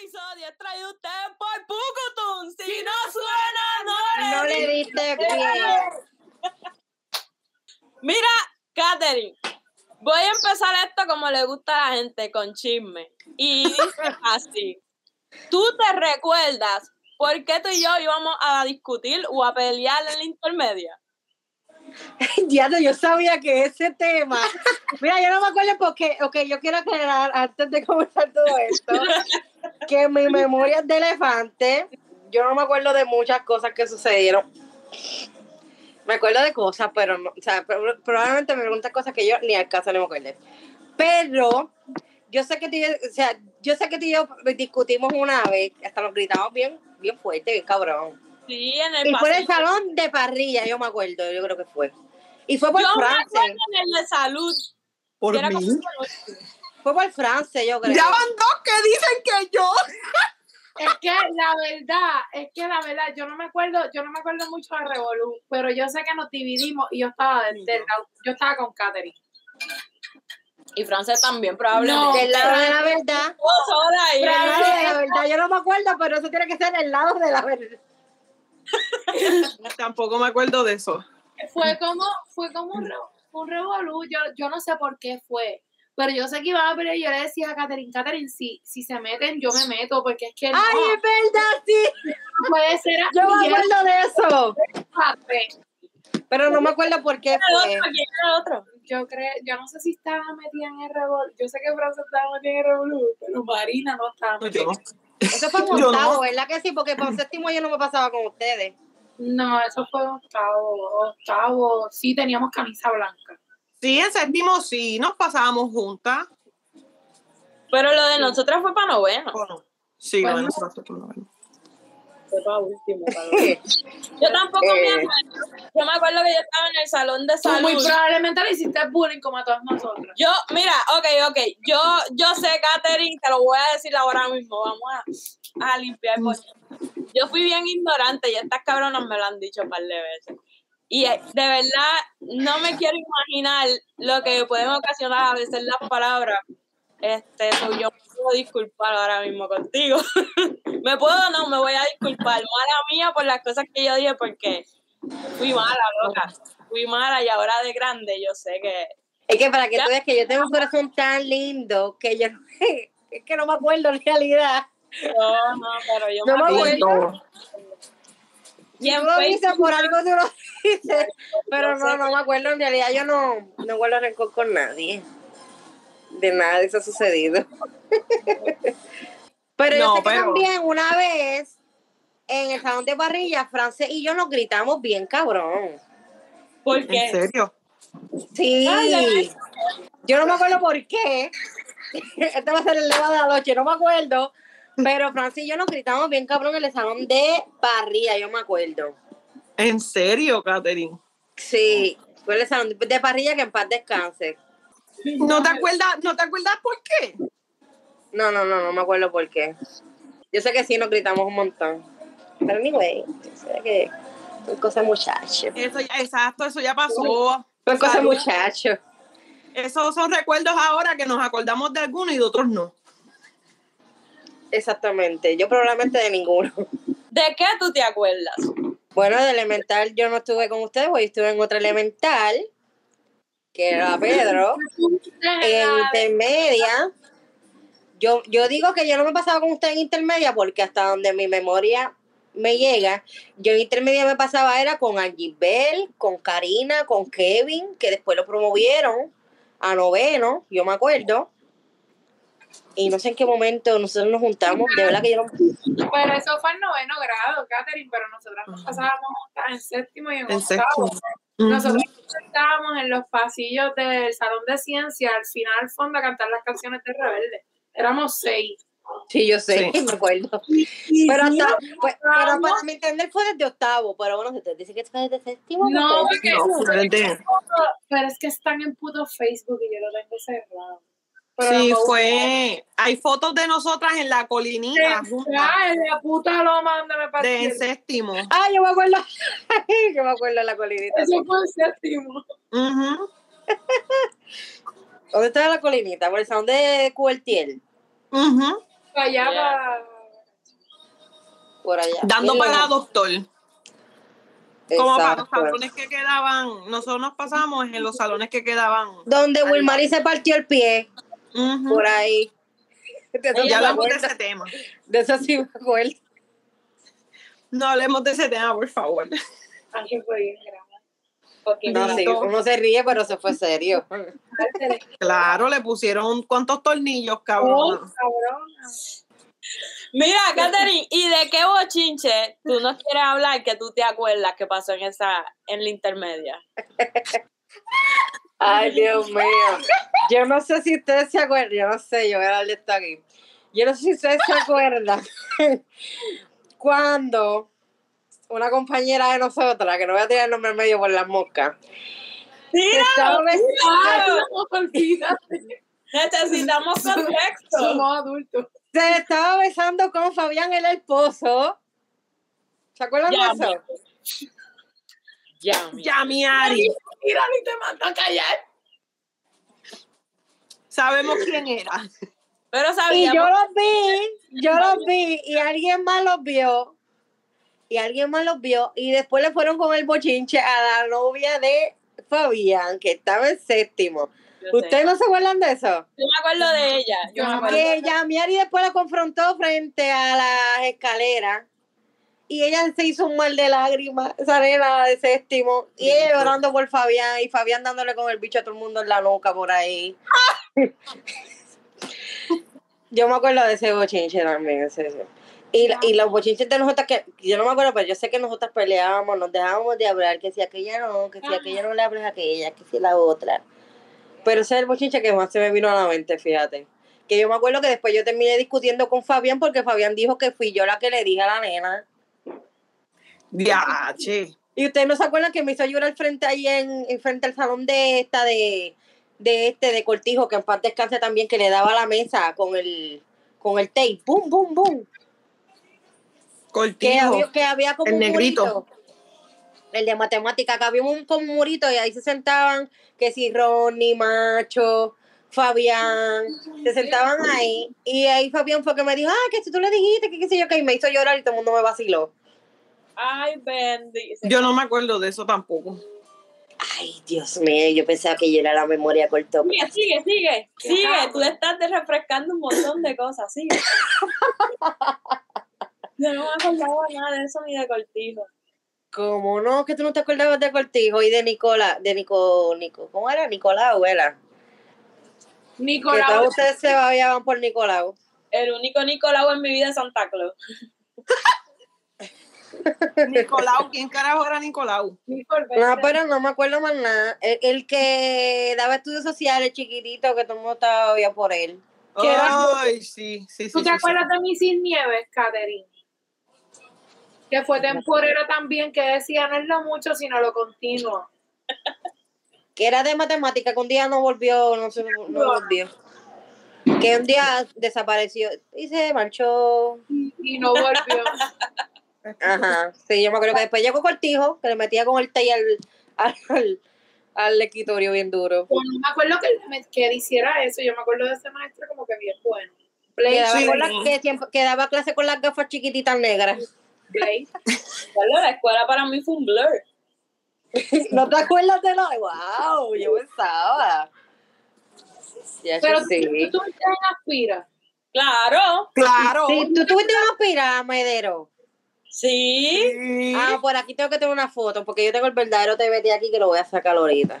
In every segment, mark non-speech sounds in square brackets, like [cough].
episodio es traído a ustedes por Pucutun. Si no suena, no, No le diste pie. Mira, Katherine, voy a empezar esto como le gusta a la gente, con chisme. Y dice así. ¿Tú te recuerdas por qué tú y yo íbamos a discutir o a pelear en la intermedia? Diablo, yo sabía que ese tema. Mira, yo no me acuerdo porque, ok, yo quiero aclarar antes de comenzar todo esto, que mi memoria es de elefante. Yo no me acuerdo de muchas cosas que sucedieron. Me acuerdo de cosas, pero no, o sea, pro- probablemente me preguntas cosas que yo ni al caso no me acuerdo. Pero yo sé que tú y yo, o sea, yo sé que tú y yo discutimos una vez, hasta nos gritamos bien, bien fuerte, bien cabrón. Sí, en el Y fue en el salón de parrilla, yo me acuerdo, yo creo que fue. Y fue por Yo me France. acuerdo en el de salud. Por mí. como- Fue por France, yo creo. Ya van dos que dicen que yo. Es que la verdad, es que la verdad, yo no me acuerdo, yo no me acuerdo mucho de Revolu, pero yo sé que nos dividimos y yo estaba del, del lado- yo estaba con Katherine. Y Frances también, probablemente. No. Del lado de la verdad. Estuvo sola ahí. Del lado de la Pero- verdad, yo no me acuerdo, pero eso tiene que ser el lado de la verdad. [laughs] Tampoco me acuerdo de eso. Fue como, fue como un, un revolú, yo, yo no sé por qué fue, pero yo sé que iban a pelear y yo le decía a Katherine, Katherine, si, si se meten, yo me meto, porque es que no, Ay, es verdad, sí. puede ser Yo me acuerdo de eso. Pero no me acuerdo por qué ¿Quién era fue. el otro? ¿Quién era otro? Yo creo, yo no sé si estaba metida en el revolú, yo sé que Francia estaba metida en el revolú, pero Marina no estaba No, metida. yo no. Eso fue [laughs] en Yo no. octavo, ¿verdad que sí? Porque por séptimo yo no me pasaba con ustedes. No, eso fue octavo, octavo, sí teníamos camisa blanca. Sí, en séptimo sí, nos pasábamos juntas. Pero lo de nosotras fue para noveno. ¿o no? Sí, bueno, no. nosotros no, no. Fue para último. para noveno. Yo tampoco me Eh. acuerdo. Yo me acuerdo que yo estaba en el salón de Tú muy salud. probablemente le hiciste bullying como a todas nosotras. Yo, mira, ok, ok. Yo, yo sé, Katherine, te lo voy a decir ahora mismo. Vamos a, a limpiar. porque Yo fui bien ignorante y estas cabronas me lo han dicho un par de veces. Y eh, de verdad, no me quiero imaginar lo que pueden ocasionar a veces las palabras. Este, so yo me puedo disculpar ahora mismo contigo. [laughs] me puedo o no, me voy a disculpar. Mala mía por las cosas que yo dije porque fui mala, loca. Fui mala y ahora de grande yo sé que Es que para que Ya. tú veas que yo tengo un corazón tan lindo que yo [laughs] es que no me acuerdo en realidad. No, no, pero yo No me acuerdo. Y en Facebook, por algo tú lo dices. Pero no, no me acuerdo. En realidad yo no, no guardo rencor con nadie. De nada de eso ha sucedido. [laughs] pero yo No, sé que pero- también una vez en el salón de parrilla, France y yo nos gritamos bien cabrón. ¿por ¿En qué? serio? Sí. Ay, Yo no me acuerdo por qué. [laughs] Este va a ser el lema de la noche, no me acuerdo. Pero Francis y yo nos gritamos bien cabrón en el salón de parrilla, yo me acuerdo. ¿En serio, Katherine? Sí, fue el salón de parrilla que en paz descanse. ¿No te acuerdas, ¿no te acuerdas por qué? No, no, no, no me acuerdo por qué. Yo sé que sí nos gritamos un montón. Pero anyway, yo sé que son cosas muchachos. Eso ya- exacto, eso ya pasó. Son cosas muchachos. Esos son recuerdos ahora que nos acordamos de algunos y de otros no. Exactamente. Yo probablemente de ninguno. ¿De qué tú te acuerdas? Bueno, de elemental yo no estuve con ustedes, porque estuve en otra elemental, que era Pedro. en intermedia. Yo, yo digo que yo no me pasaba con usted en intermedia porque hasta donde mi memoria me llega, yo en intermedia me pasaba era con Angie Bell, con Karina, con Kevin, que después lo promovieron a noveno, yo me acuerdo. Y no sé en qué momento nosotros nos juntamos, de verdad que yo no... Pero eso fue en noveno grado, Katherine, pero nosotras nos pasábamos juntas en séptimo y en, En octavo. séptimo. Nosotros nos sentábamos en los pasillos del salón de ciencia, al final al fondo a cantar las canciones de Rebelde. Éramos seis. Sí, yo sé, Sí. [laughs] me acuerdo. Pero, sí, hasta, pues, pero para mi entender fue desde octavo, pero bueno, si usted dice que fue desde séptimo, No, porque No, desde- pero es que están en puto Facebook y yo lo tengo cerrado. Pero Sí, fue. Hay fotos de nosotras en la colinita Ah, en la puta loma donde me de partí. en séptimo. Ah, yo me acuerdo. [laughs] yo me acuerdo de la colinita. Eso fue en séptimo. [laughs] ¿Dónde estaba la colinita? Por el salón de Cubertiel. Ujú. Para allá, Yeah. para... Por allá. Dando para luego- doctor. Como para los salones que quedaban. Nosotros nos pasamos en los salones que quedaban. Donde Wilmary se partió el pie, Por ahí. De eso, Ya hablamos de ese tema. De eso sí me acuerdo. No hablemos de ese tema, por favor. Alguien fue bien. Porque No, sí, uno se ríe, pero se fue serio. Claro, le pusieron cuántos tornillos, Oh, cabrón. Mira, [laughs] Katherine, ¿y de qué bochinche tú nos quieres hablar que tú te acuerdas que pasó en esa, en la intermedia? [laughs] Ay, [laughs] Dios mío. Yo no sé si ustedes se acuerdan, yo no sé, yo voy a darle esto aquí. Yo no sé si ustedes se acuerdan [laughs] cuando una compañera de nosotras, que no voy a tirar el nombre medio por las moscas, estaba. [laughs] Necesitamos contexto. Somos adultos. se estaba besando con Fabián, el esposo. ¿Se acuerdan de eso? Ya, mira. Ya, mi Ari. Mira, ni te mando a callar. Sabemos quién era. Pero Y sabíamos. yo los vi, yo los vi, y alguien más los vio, y alguien más los vio, y después le fueron con el bochinche a la novia de Fabián, que estaba en séptimo. ¿Ustedes no se acuerdan de eso? Yo me acuerdo de ella. Yo me acuerdo. Que Yamiari después la confrontó frente a las escaleras, y ella se hizo un mal de lágrimas, esa nena de séptimo, y ella llorando por Fabián, y Fabián dándole con el bicho a todo el mundo en la nuca por ahí. [laughs] Yo me acuerdo de ese bochinche también. ese- ese. Y, la- y los bochinches de nosotras que, yo no me acuerdo, pero yo sé que nosotras peleábamos, nos dejábamos de hablar, que si aquella no, que si aquella no le hables a aquella, que si la otra. Pero ese es el bochinche que más se me vino a la mente, fíjate. Que yo me acuerdo que después yo terminé discutiendo con Fabián porque Fabián dijo que fui yo la que le dije a la nena. Ya, che. Y ustedes no se acuerdan que me hizo llorar frente ahí en, en frente al salón de esta de, de este de Cortijo, que en paz descanse también, que le daba a la mesa con el con el tape, boom, boom. Que Cortijo. había, que había como El un negrito. murito. El de matemática, que había un, como un murito y ahí se sentaban, que si Ronnie, Macho, Fabián, se sentaban ahí. Y ahí Fabián fue que me dijo, ah, que si tú le dijiste, que qué sé yo, que y me hizo llorar y todo el mundo me vaciló. Ay, bendice. Yo no me acuerdo de eso tampoco. Ay, Dios mío, yo pensaba que yo era la memoria corta. Sigue, sigue, sigue. Sigue. Tú estás refrescando un montón de cosas. Sigue. [laughs] Yo no me acordaba nada de eso ni de cortijo. ¿Cómo no? Que tú no te acordabas de Cortijo y de Nicola, de Nico, Nico, ¿cómo era? Nicolau, era. Que Nicolás. todos ustedes se babiaban por Nicolau. El único Nicolau en mi vida es Santa Claus. [laughs] Nicolau, ¿quién carajo era Nicolau? No, pero no me acuerdo más nada. El, el que daba estudios sociales, chiquitito, que todo el mundo estaba bien por él. Ay, sí, sí, sí. ¿Tú te sí, acuerdas de mi sin nieves, Catherine? Que fue temporera también, que decía no es lo mucho, sino lo continuo. Que era de matemática, que un día no volvió, no se no volvió. Que un día desapareció y se marchó. Y no volvió. [laughs] Ajá. Sí, yo me acuerdo que después llegó Cortijo, que le metía con el tay al, al, al escritorio bien duro. Yo no me acuerdo que, me- que él hiciera eso. Yo me acuerdo de ese maestro como que bien bueno. Que daba, Sí. con la- que siempre- que daba clase con las gafas chiquititas negras. Claro, La escuela para mí fue un blur. [laughs] ¿No te acuerdas de lo? ¡Wow! Yo pensaba. Ya, Pero sí. tú, tú estás en Aspira. Claro. Claro. Sí, ¿Tú tuviste una aspirada, Medero? Sí. Sí. Ah, por aquí tengo que tener una foto, porque yo tengo el verdadero TBT aquí que lo voy a sacar ahorita.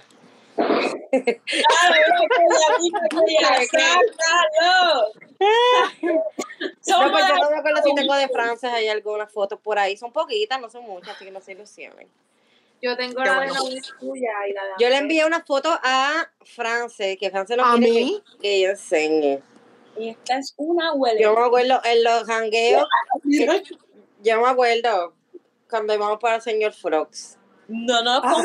Sacarlo. No, pues yo no me acuerdo si tengo de Frances, hay algunas fotos por ahí. Son poquitas, no son muchas, así que no se ilusionen. Yo tengo la bueno. de la tuya y la de Yo le envié una foto a France, que France ¿A quiere mí? que, que yo enseñe. Y esta es una huele. Yo me acuerdo en los jangueos, [laughs] yo me acuerdo cuando íbamos para el señor Frogs. No nos Ah.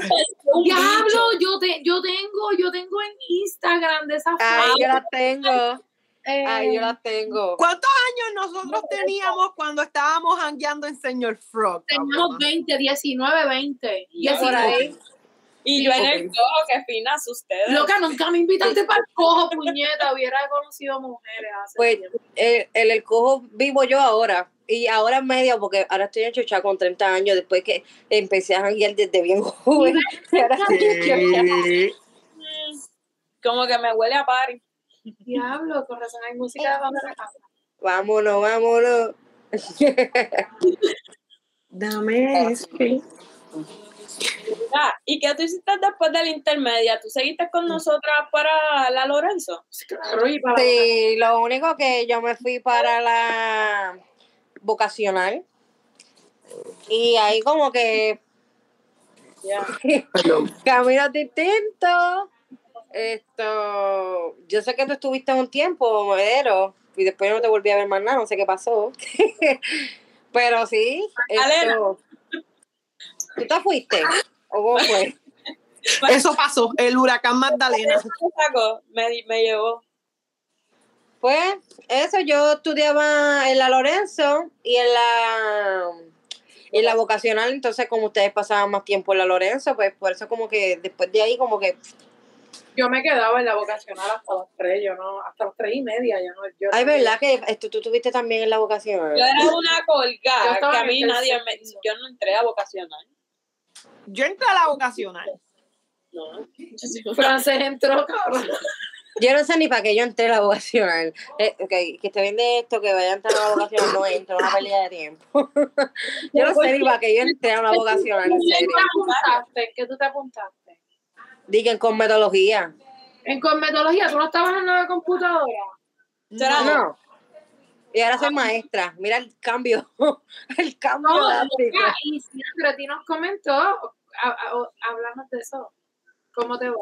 Diablo, yo, te, yo tengo, yo tengo en Instagram de esa Ahí foto. yo las tengo, Eh, ahí yo las tengo. ¿Cuántos años nosotros teníamos cuando estábamos hangueando en Señor Frog? Teníamos cabrón? 20, 19, 20. Ya, Por 19. ahí. Y Sí, yo en el cojo, que finas ustedes. Loca, nunca me invitaste para el cojo, puñeta. Hubiera conocido mujeres hace Pues tiempo. el, el, el cojo vivo yo ahora. Y ahora en medio, porque ahora estoy en chocha con 30 años, después que empecé a janguear desde bien joven. Y [laughs] [laughs] ahora estoy en chocha. Como que me huele a party. Diablo, con razón hay música de banda. Vámonos, vámonos. [laughs] Dame eso. Ah, ¿Y qué tú hiciste después de la intermedia? ¿Tú seguiste con nosotras para la Lorenzo? Claro, y para Sí, lo único que yo me fui para la vocacional. Y ahí como que [laughs] caminos distintos. Esto, yo sé que tú estuviste un tiempo, Modero, y después no te volví a ver más nada, no sé qué pasó. [laughs] Pero sí, esto, ¿tú te fuiste? ¿O cómo fue? [laughs] Eso pasó, el huracán Magdalena. Me, me llevó. Pues eso, yo estudiaba en la Lorenzo y en la en la vocacional, entonces como ustedes pasaban más tiempo en la Lorenzo, pues por eso como que después de ahí como que, Yo me quedaba en la vocacional hasta las tres, yo no, hasta las tres y media, yo no. Yo ay, no- ¿verdad que esto, tú estuviste también en la vocacional? Yo era una colgada, que a mí nadie me... Yo no entré a vocacional. Yo entré a la vocacional. No. Frances entró, cabrón. Yo no sé ni para qué yo entré a la vocacional. Eh, ok, que esté bien de esto, que vaya a entrar a la vocacional, no entro, una pérdida de tiempo. [laughs] yo no sé ni para qué yo entré a una vocacional, en ¿En qué serio. te apuntaste? ¿En qué tú te apuntaste? Digan con metodología. En cosmetología, ¿tú no estabas en la computadora? Será no. No. Y ahora soy maestra. Mira el cambio. [laughs] El cambio No, drástico. y si Andretti nos comentó, a- a- hablamos de eso. ¿Cómo te va?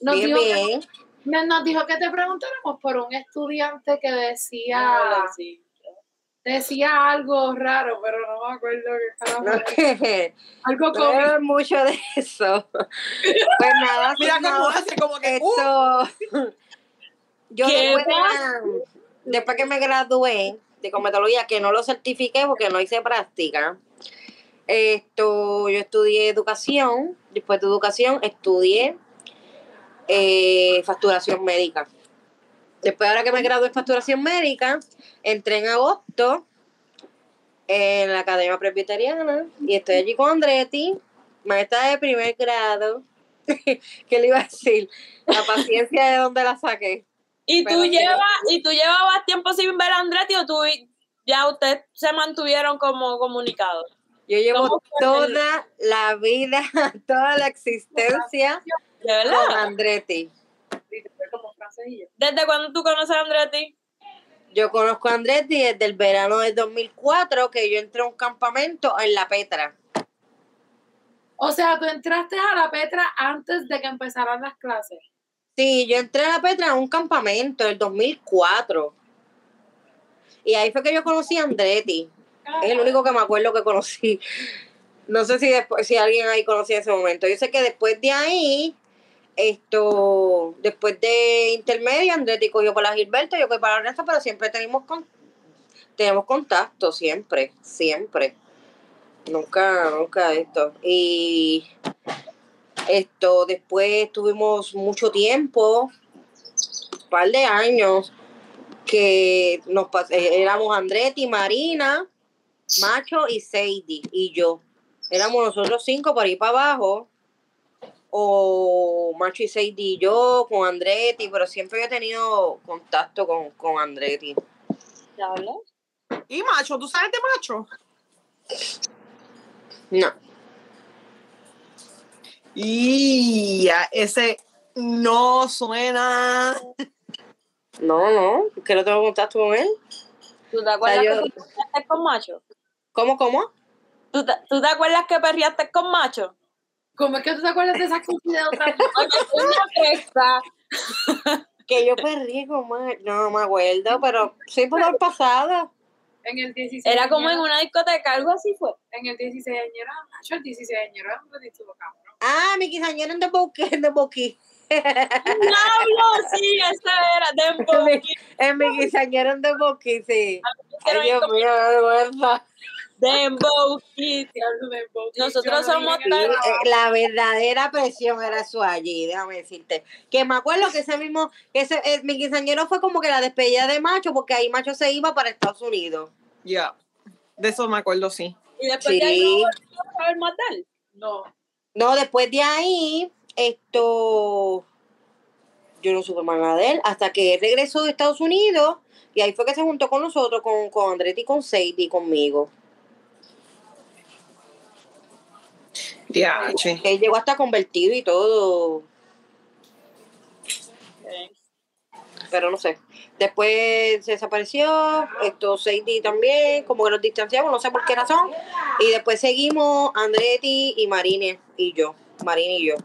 Nos, Bien, dijo bien. Nos dijo que te preguntáramos por un estudiante que decía, No, sí. decía algo raro, pero no me acuerdo qué. No, era. que- Algo no cómico. veo mucho de eso. [laughs] Pues nada, Mira pues cómo nada, hace, como que. uh, esto. Yo ¿Qué después, que me gradué de cometología, que no lo certifiqué porque no hice práctica, esto, yo estudié educación, después de educación estudié eh, facturación médica. Después, ahora que me gradué en facturación médica, entré en agosto en la Academia Presbiteriana y estoy allí con Andretti, maestra de primer grado. [laughs] ¿Qué le iba a decir? La paciencia de donde la saqué. ¿Y tú, Pero llevas, ¿Y tú llevabas tiempo sin ver a Andretti o tú ya ustedes se mantuvieron como comunicados? Yo llevo ¿Cómo fue toda la vida, [laughs] toda la existencia ¿De con verdad? Andretti. Y yo. ¿Desde cuándo tú conoces a Andretti? Yo conozco a Andretti desde el verano del 2004, que yo entré a un campamento en La Petra. O sea, tú entraste a la Petra antes de que empezaran las clases. Sí, yo entré a La Petra en un campamento en el 2004. Y ahí fue que yo conocí a Andretti. Es el único que me acuerdo que conocí. No sé si después, si alguien ahí conocía en ese momento. Yo sé que después de ahí, esto, después de intermedio, Andretti cogió para la Gilberto, yo cogí para la Ernesto, pero siempre tenemos con, tenemos contacto, siempre, siempre. Nunca, nunca esto. Y esto, después tuvimos mucho tiempo, un par de años, que nos eh, éramos Andretti, Marina, Macho y Sadie y yo. Éramos nosotros cinco por ahí para abajo. O Macho y Sadie y yo con Andretti, pero siempre he tenido contacto con, con Andretti. ¿Te hablas? Y macho, ¿tú sabes de macho? No. Y ya, ese no suena. No, no, que no tengo contacto con él. ¿Tú te acuerdas yo- que tú perreaste con macho? ¿Cómo, cómo? ¿Tú te, ¿Tú te acuerdas que perreaste con macho? ¿Cómo es que tú te acuerdas de esas cosas de otra [laughs] una. [laughs] Que yo perdí como no me acuerdo, pero sí por el pasado. En el 16 Era como en añero- una discoteca, algo así fue. En el 16 años era macho, el 16 años era un estuvo cabrón. Ah, mi quinceañera en The Bouquet, en Bouquet. ¡Diablo! Sí, ese era Dembo. [laughs] En mi, en mi quinceañera en The Bouquet, sí. Ay, Dios mío, qué vergüenza. Dembow. Nosotros somos tan- Eh. La verdadera presión era eso allí, déjame decirte. Que me acuerdo que ese mismo, que ese, eh, mi quinceañero fue como que la despedida de Macho, porque ahí Macho se iba para Estados Unidos. Ya. De eso me acuerdo, sí. Y después de ahí no Sí. saber más de él. No. No, después de ahí, esto, yo no supe más nada de él, hasta que él regresó de Estados Unidos, y ahí fue que se juntó con nosotros, con, con Andretti, con Sadie, conmigo. Ya, che. Él llegó hasta convertido y todo, pero no sé. Después se desapareció, esto Sadie también, como que nos distanciamos, no sé por qué razón. Y después seguimos Andretti y Marine y yo, Marine y yo.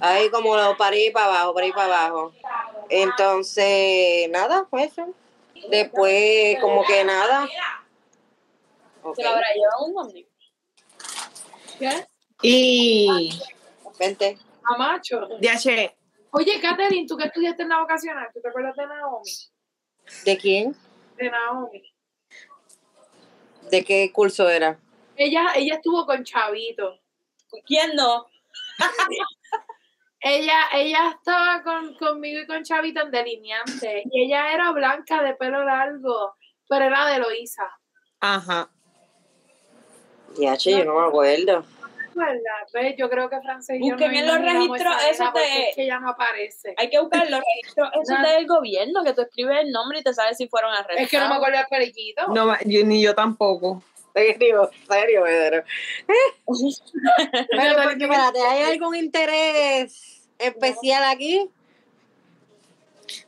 Ahí como lo para ir para abajo, para ir para abajo. Entonces, nada, pues eso. Después, como que nada. Ok, Se lo habrá llevado un amigo. ¿Qué? Y. vente. A macho. Ya, che. Oye, Katherine, ¿tú que estudiaste en la vocacional? ¿Tú te acuerdas de Naomi? ¿De quién? De Naomi. ¿De qué curso era? Ella, ella estuvo con Chavito. ¿Quién no? [laughs] Ella, ella estaba con, conmigo y con Chavito en delineante. Y ella era blanca de pelo largo, pero era de Loíza. Ajá. Ya, che, yo no me acuerdo. ¿Ves? Yo creo que y yo Busquen no en los registros esa esos nena porque de- es que ella no aparece. Hay que buscar los [laughs] registros esos Nada. del gobierno, que tú escribes el nombre y te sabes si fueron arrestados. Es que no me acuerdo del periquito. No, yo, ni yo tampoco. Serio, serio, Pedro. [laughs] Pero, te- porque, espérate, ¿hay algún interés especial aquí?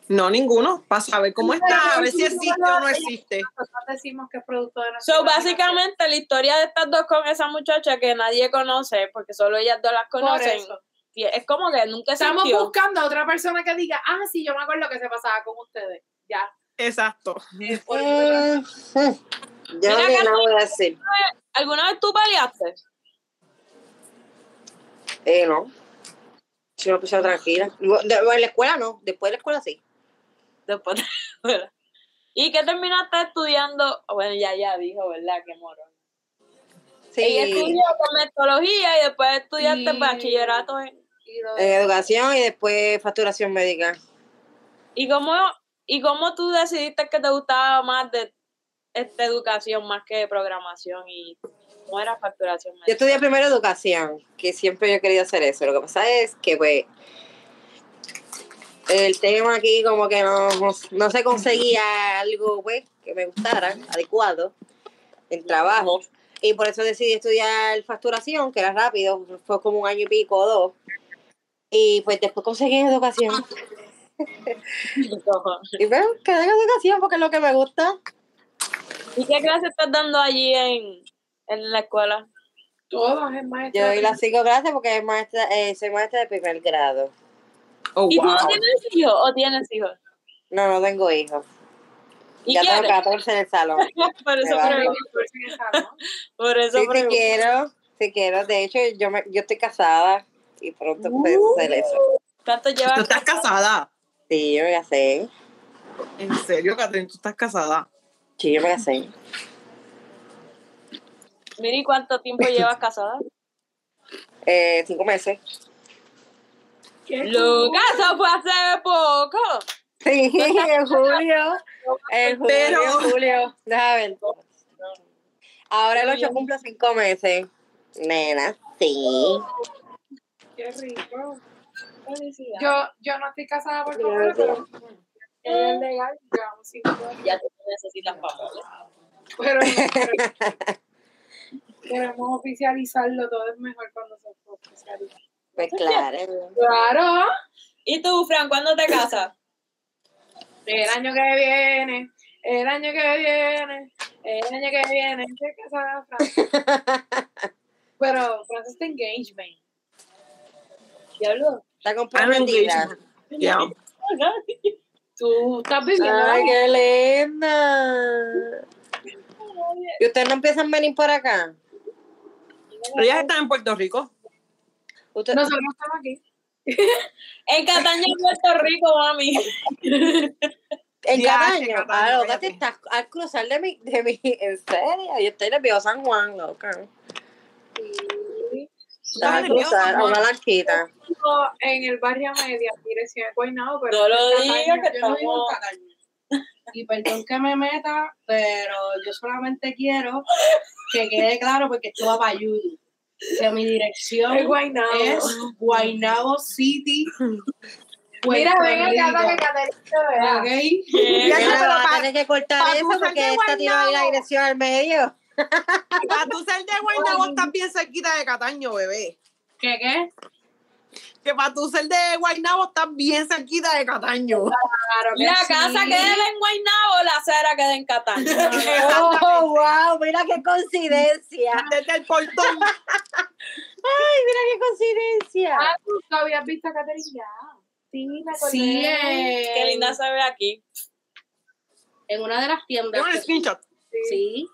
No, ninguno. Para saber cómo está, a ver si existe o no existe. Nosotros decimos que es producto de nuestra So, básicamente, la historia de estas dos con esa muchacha que nadie conoce, porque solo ellas dos las Por conocen, es como que nunca Estamos buscando a otra persona que diga, ah, sí, yo me acuerdo que se pasaba con ustedes. Ya. Exacto. Mm, mm. Yo Mira, no voy a decir. ¿Alguna vez tú peleaste? Eh, no. Si no, pues tranquila. En la escuela no, después de la escuela sí. Después de la escuela. ¿Y qué terminaste estudiando? Bueno, ya, ya dijo, ¿verdad? Qué morón. Ella Sí, estudió cosmetología y después estudiaste bachillerato en... educación y después facturación médica. ¿Y cómo, ¿Y cómo tú decidiste que te gustaba más de esta educación más que de programación y cómo era facturación? Yo estudié primero educación, que siempre yo he querido hacer eso. Lo que pasa es que, pues, el tema aquí como que no, no, no se conseguía algo, pues, que me gustara, adecuado, en trabajo. Y por eso decidí estudiar facturación, que era rápido, fue como un año y pico o dos. Y pues después conseguí educación. [laughs] Y pues quedé en educación porque es lo que me gusta. ¿Y qué clase estás dando allí en, en la escuela? Todas es maestra. Yo doy las cinco clases porque es maestra, eh, soy maestra de primer grado. Oh, ¿Y tú wow. no tienes hijos o tienes hijos? No, no tengo hijos. ¿Y ya tengo quieres? 14 [laughs] en el salón. por eso. Por eso Sí, pregunto. quiero, sí quiero. De hecho, yo, me, yo estoy casada y pronto puedo Uh. hacer eso. ¿Cuánto llevas? ¿Tú estás casada? Sí, yo me casé. ¿En serio, Catherine? ¿Tú estás casada? Sí, yo me casé. Miri, ¿cuánto tiempo llevas [laughs] casada? Eh, cinco meses. Lucas, eso fue hace poco. Sí, [laughs] en julio. En julio, Pero- en julio. Déjame ver. Ahora el 8 cumple cinco meses. Nena, sí. Qué rico. Felicidades. Yo, yo no estoy casada por favor, pero es legal. Llevamos cinco años. Ya tú necesitas papeles. Pero, [laughs] pero queremos oficializarlo. Todo es mejor cuando se oficializa. Pues [laughs] claro. Claro. ¿Y tú, Fran, cuándo te casas? El año que viene. El año que viene. El año que viene. Estoy casada, Fran. [laughs] Pero Fran está engagement. Diablo. Está comprometida. Ya. [laughs] Tú estás viviendo. Ay, qué linda. ¿Y ustedes no empiezan a venir por acá? Ellas están en Puerto Rico. Usted- Nosotros estamos aquí. [laughs] En Cataño, Puerto Rico, mami. En Cataño. Ah, loca, te estás al cruzar de mi, de mi. En serio, yo estoy nerviosa San Juan, loca. Estás al cruzar a Juan? una. Vivo En el barrio media, dirección de Guaynabo, pero No lo digas que Yo no vivo estamos. Y perdón que me meta, pero yo solamente quiero que quede claro porque esto va para YouTube. Que mi dirección Es Guaynabo. es Guaynabo City. Mira, ven acá para que. Caterina te vea. ¿Ok? Ya, Mira, pero vas a pa- tener que cortar eso porque esta ahí la dirección al medio. Para tú ser de Guaynabo estás bien cerquita de Cataño, bebé. ¿Qué qué? Que para tú ser de Guaynabo estás bien cerquita de Cataño. Claro que La sí. casa queda en Guaynabo, la acera queda en Cataño. [laughs] Oh, wow, mira qué coincidencia. [laughs] Desde el portón. Ay, mira qué coincidencia. Ah, tú no habías visto a Caterina. Sí, me acordé. Sí, eh, Qué linda se ve aquí. En una de las tiendas. Un screenshot. Sí.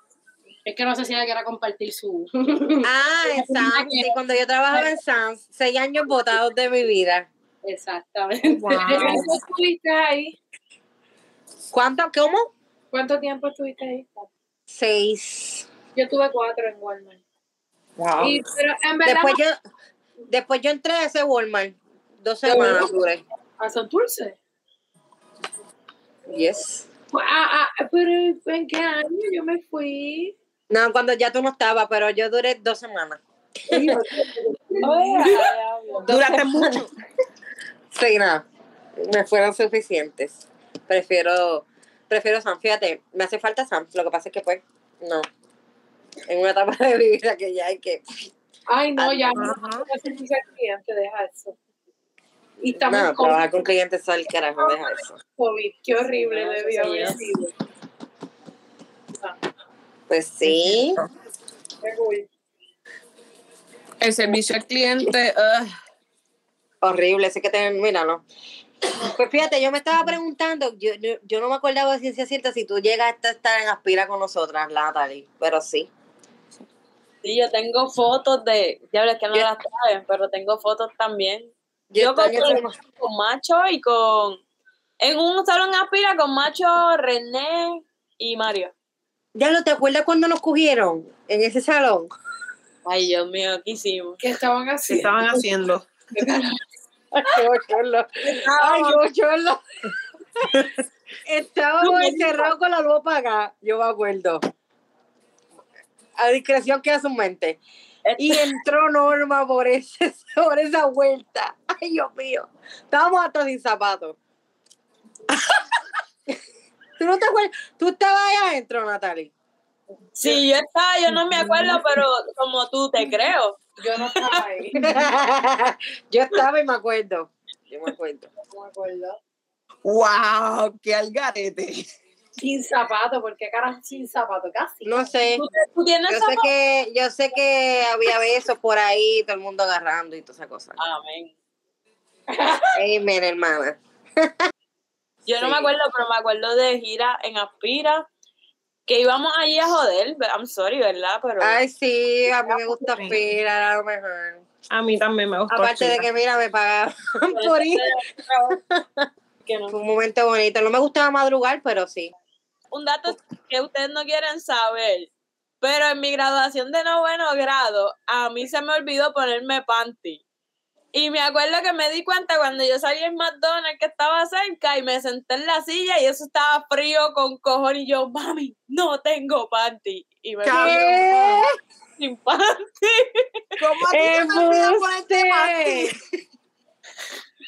Es que no sé si ella quiera compartir su. [laughs] Ah, Sam's, sí, cuando yo trabajaba en Sam's, seis años votados de mi vida. Exactamente. Wow. [laughs] ¿Cuánto estuviste ahí? ¿Cuánto? ¿Cómo? ¿Cuánto tiempo estuviste ahí? Seis. Yo tuve cuatro en Walmart. Wow. Y, pero en verdad, Después yo, después yo entré a ese Walmart. Dos semanas duré. a Santurce. Yes. Ah, ah, pero ¿en qué año yo me fui? No, cuando ya tú no estabas, pero yo duré dos semanas. Duraste mucho. Sí, nada. Me fueron suficientes. Prefiero, prefiero Sam. Fíjate, me hace falta Sam. Lo que pasa es que pues, no. En una etapa de mi vida que ya hay que. Ay, no, ya no. Cliente, deja eso. Y estamos No, con trabajar con clientes al carajo, deja eso. COVID. Qué horrible debió haber sido. Pues sí. El servicio al cliente. ugh. Horrible, sé que te. Mira, no. Pues fíjate, yo me estaba preguntando, yo, yo, yo no me acordaba de ciencia cierta si tú llegas a estar en Aspira con nosotras, Natalie, pero sí. Sí, yo tengo fotos de. Diablo, es que no Yo- las traen, pero tengo fotos también. Yo, con, ese- con Macho y con. En un salón aspira con Macho, René y Mario. Ya no te acuerdas cuando nos cogieron en ese salón. Ay, Dios mío, ¿qué hicimos? ¿Qué estaban ¿Qué haciendo? estaban haciendo? Ay, qué bochorno. Ay, qué bochorno. Estábamos encerrados con la luz apagada, yo me acuerdo. A discreción queda su mente. Y entró Norma por, ese, [laughs] por esa vuelta. Ay, Dios mío. Estábamos hasta sin zapatos. ¿Tú no te acuerdas? ¿Tú estabas ahí adentro, Natalie? Sí, yo estaba, yo no me acuerdo, pero como tú te creo. Yo no estaba ahí. [laughs] yo estaba y me acuerdo. Yo me acuerdo. No me acuerdo. ¡Wow! ¡Qué algarete! Sin zapato, porque carajo sin zapato, casi. No sé. ¿Tú, te- tú tienes Yo sé que, yo sé que había besos por ahí, todo el mundo agarrando y toda esa cosa. Amén. Amen, hermana. Yo no Sí. me acuerdo, pero me acuerdo de gira en Aspira, que íbamos allí a joder. I'm sorry, ¿verdad? Pero Ay, sí, a mí me gusta Sí. aspirar a lo mejor. A mí también me gustó. Aparte de que, mira, me pagaban [laughs] por ir. que no. [laughs] Fue un momento bonito. No me gustaba madrugar, pero sí. Un dato que ustedes no quieren saber, pero en mi graduación de noveno grado, a mí se me olvidó ponerme panty. Y me acuerdo que me di cuenta cuando yo salí en McDonald's que estaba cerca y me senté en la silla y eso estaba frío con cojones y yo, mami, no tengo panty. Y me ¿Qué? Sin panty. ¿Cómo a ti te olvidó ponerte panty?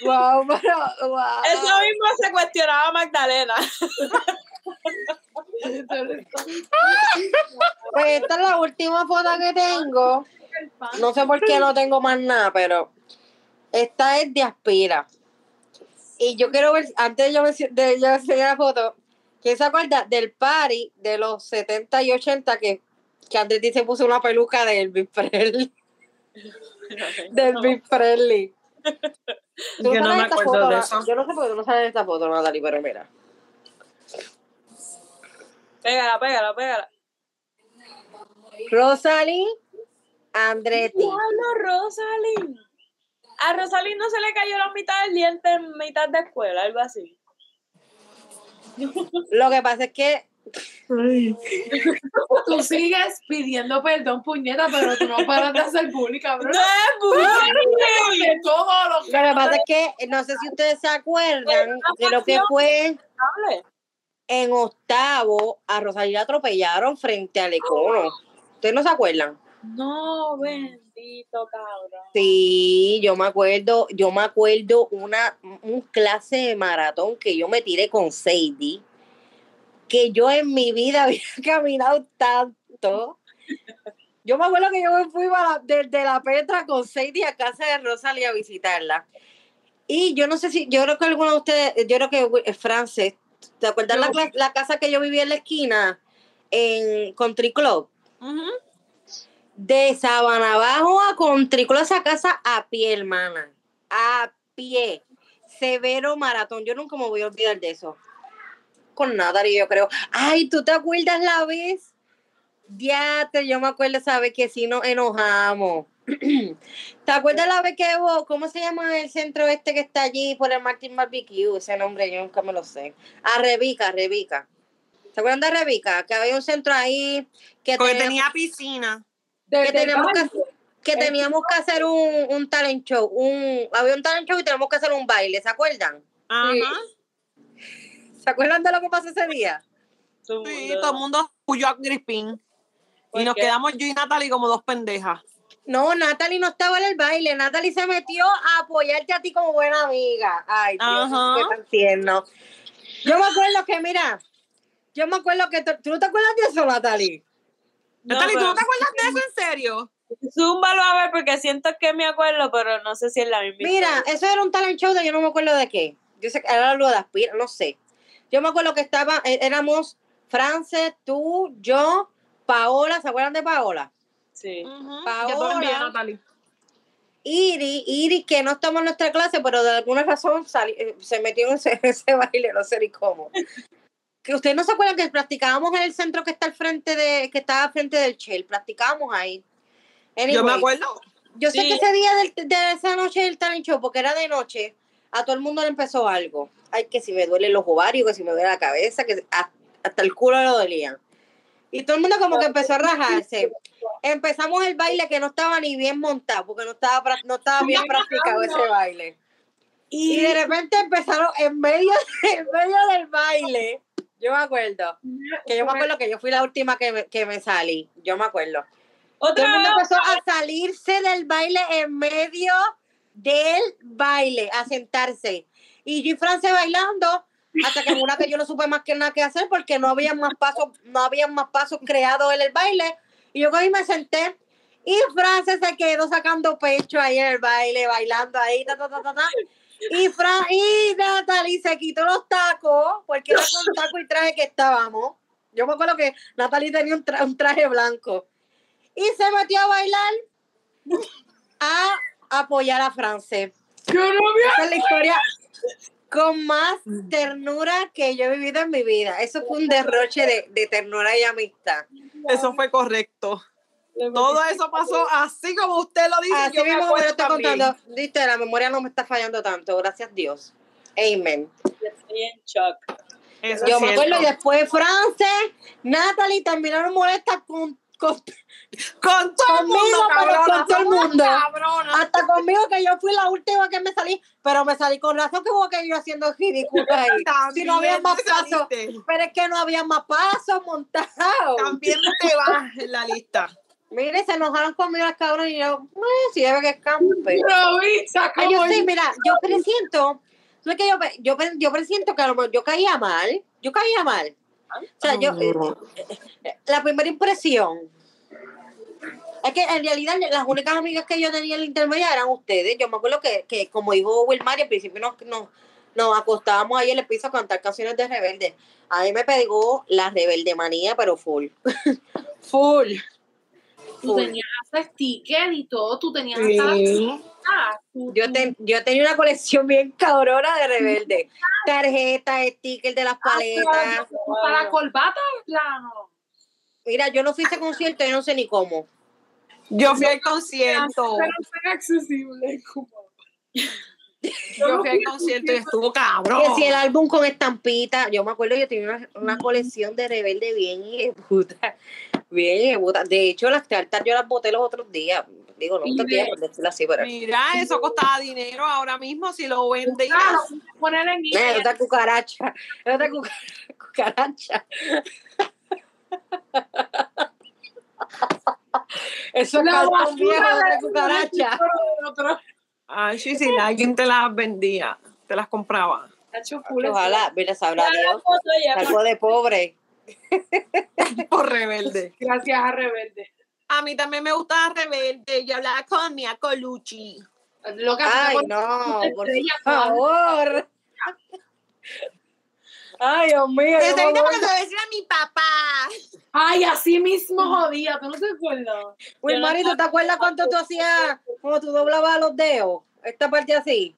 Wow, pero, wow. Eso mismo se cuestionaba Magdalena. Pues esta es la última foto que tengo. No sé por qué no tengo más nada, pero esta es de Aspira. Y yo quiero ver, antes de yo, de yo enseñar la foto, ¿quién se acuerda del party de los 70 y 80 que, que Andretti se puso una peluca de Elvis Presley? [laughs] Del Elvis Presley. ¿Tú [laughs] Yo no me acuerdo foto, de eso. Yo no sé por qué tú no sabes esta foto, Natalie, pero mira. Pégala, pégala, pégala. Rosalie Andretti. Diablo, Rosalind. A Rosalind no se le cayó la mitad del diente en mitad de escuela, algo así. Lo que pasa es que [laughs] Tú sigues pidiendo perdón, puñeta, pero tú no paras de hacer bullying, cabrón. No es bullying. De todo lo lo que pasa es que no sé si ustedes se acuerdan de lo que fue en octavo a Rosalía atropellaron frente al Econo. ¿Ustedes no se acuerdan? No, cabrón. Sí, yo me acuerdo, yo me acuerdo una un clase de maratón que yo me tiré con Sadie, que yo en mi vida [laughs] había caminado tanto. Yo me acuerdo que yo me fui desde la Petra con Sadie a casa de Rosalía a visitarla. Y yo no sé si, yo creo que alguno de ustedes, yo creo que eh, Frances, ¿te acuerdas la, cla- la casa que yo vivía en la esquina en Country Club? Ujú. De Sabana Abajo a Contrícola esa casa a pie, hermana. A pie. Severo maratón. Yo nunca me voy a olvidar de eso. Con Natalie, yo creo. Ay, ¿tú te acuerdas la vez? Ya, te, yo me acuerdo esa vez que sí nos enojamos. [clears throat] ¿Te acuerdas la vez que hubo, cómo se llama el centro este que está allí por el Martin Barbecue? Ese nombre yo nunca me lo sé. A Rebeca, Rebeca. ¿Se acuerdan de Rebeca? Que había un centro ahí que Porque tenía- tenía piscina. Que teníamos que, que teníamos que hacer un, un talent show, un, había un talent show y tenemos que hacer un baile, ¿se acuerdan? Ajá. ¿Se acuerdan de lo que pasó ese día? Todo Sí, mundo. todo el mundo huyó a Crispin. ¿Por Y nos qué? quedamos yo y Natalie como dos pendejas. No, Natalie no estaba en el baile, Natalie se metió a apoyarte a ti como buena amiga. Ay, Dios, Ajá. qué tan tierno. Yo me acuerdo que, mira, yo me acuerdo que, tú ¿tú no te acuerdas de eso, Natalie? No, Natalie, ¿tú no te acuerdas de eso en serio? Zúmbalo a ver porque siento que me acuerdo, pero no sé si es la misma. Mira, historia. eso era un talent show de yo no me acuerdo de qué. Yo sé que era algo de aspira, no sé. Yo me acuerdo que estaba, eh, éramos Frances, tú, yo, Paola, ¿se acuerdan de Paola? Sí. Paola. Te lo envié, Natalie. Iri, Iri, que no estamos en nuestra clase, pero de alguna razón sali- eh, se metió en ese, [laughs] ese baile, no sé ni cómo. Que ustedes no se acuerdan que practicábamos en el centro que está al frente de, que estaba al frente del Shell, practicábamos ahí. Yo me Anyway, acuerdo. Yo sé Sí. que ese día de esa noche del talent show, porque era de noche, a todo el mundo le empezó algo. Ay, que si me duelen los ovarios, que si me duele la cabeza, que hasta el culo le dolían. Y todo el mundo como que empezó a rajarse. Empezamos el baile que no estaba ni bien montado, porque no estaba, no estaba bien practicado ese baile. Y de repente empezaron en medio, en medio del baile. Yo me acuerdo. Que yo me acuerdo que yo fui la última que me, que me salí. Yo me acuerdo. Todo Otra el mundo empezó a salirse del baile en medio del baile, a sentarse. Y yo y Francia bailando, hasta que en una que yo no supe más que nada que hacer porque no había más pasos, no había más pasos creados en el baile. Y yo cogí me senté. Y Francia se quedó sacando pecho ahí en el baile, bailando ahí, ta, ta, ta, ta, ta. Y, Fran, y Natalie se quitó los tacos, porque era con taco y traje que estábamos. Yo me acuerdo que Natalie tenía un, tra- un traje blanco. Y se metió a bailar a apoyar a France. Yo no Esa es la historia con más ternura que yo he vivido en mi vida. Eso fue un derroche de, de ternura y amistad. Eso fue correcto. Todo eso pasó así como usted lo dice. Así yo me mismo me lo acuerdo estoy contando. Viste, la memoria no me está fallando tanto. Gracias Dios. Amen. Estoy en shock. Eso Yo me acuerdo y después France, Natalie terminaron molestas con, con- Con todo el mundo, cabrona. con todo el mundo. hasta conmigo que yo fui la última que me salí, pero me salí con razón que hubo que yo haciendo ridículo ahí. [laughs] si no había más pasos, pero es que no había más pasos montados. También te vas en la lista. Mire, se enojaron conmigo las cabronas y yo, si debe que vi, sacó Ay, yo sí, mira, yo presiento, ¿sabes qué? Yo, yo, yo presiento que a lo mejor yo caía mal, yo caía mal. O sea, yo, eh, eh, eh, la primera impresión es que en realidad las únicas amigas que yo tenía en la intermedia eran ustedes. Yo me acuerdo que, que como dijo Wilmar, al principio nos, nos, nos acostábamos ahí en el piso a cantar canciones de rebelde. A mí me pegó la rebelde manía, pero full. [laughs] full. Tú tenías hasta sticker y todo, tú tenías hasta. Ah, tú- Yo, ten- yo tenía una colección bien cabrona de rebelde. Tarjetas, stickers de las paletas. Para la corbata, plano. Mira, yo no fui a ese concierto y no sé ni cómo. Yo fui al concierto. Pero tan accesible como. Yo fui al concierto y estuvo cabrón. Que si el álbum con estampita, yo me acuerdo yo tenía una, una colección de rebelde bien y puta, bien. De hecho, las cartas yo las boté los otros días. Digo, no Y otros días, por decirlo así, pero. Mira, eso costaba dinero ahora mismo si lo vendías. Claro, [laughs] poner en eBay. otra cucaracha, otra cuca- [laughs] cucaracha. Eso es La cartón viejo de otra cucaracha. Ay, sí, si alguien te las vendía, te las compraba. Ojalá, mira, sabrá Dios. Algo de pobre. [laughs] Por rebelde. Gracias a Rebelde. A mí también me gustaba rebelde. Yo hablaba con Mia Colucci. Loca, Ay, no, por estrella, favor. Ay, Dios mío. yo acuerdo- decir a mi papá. Ay, así mismo jodía, ¿tú no te acuerdas? Wilmary, ¿tú te acuerdas cuánto tú hacías cuando tú doblabas los dedos? Esta parte así.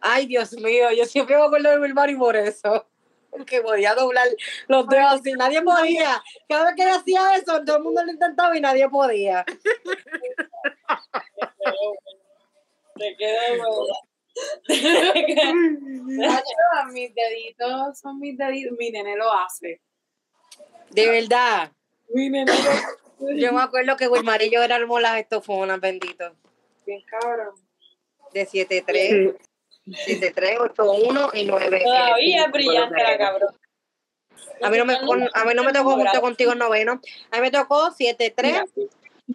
Ay, Dios mío, yo siempre me acuerdo de Wilmary por eso. Que podía doblar los dedos así, nadie podía. Cada vez que hacía eso, todo el mundo lo intentaba y nadie podía. Te Tacho, mis deditos son mis deditos. Mi nene lo hace. De verdad. Mi nene lo hace. Yo me acuerdo que Wilmary y yo éramos las estofonas, bendito. Bien cabrón. De 7-3, 7-3, 8-1 y 9. Todavía es brillante la cabrón. A mí no me, con- a mí no me tocó junto contigo el noveno. A mí me tocó 7-3,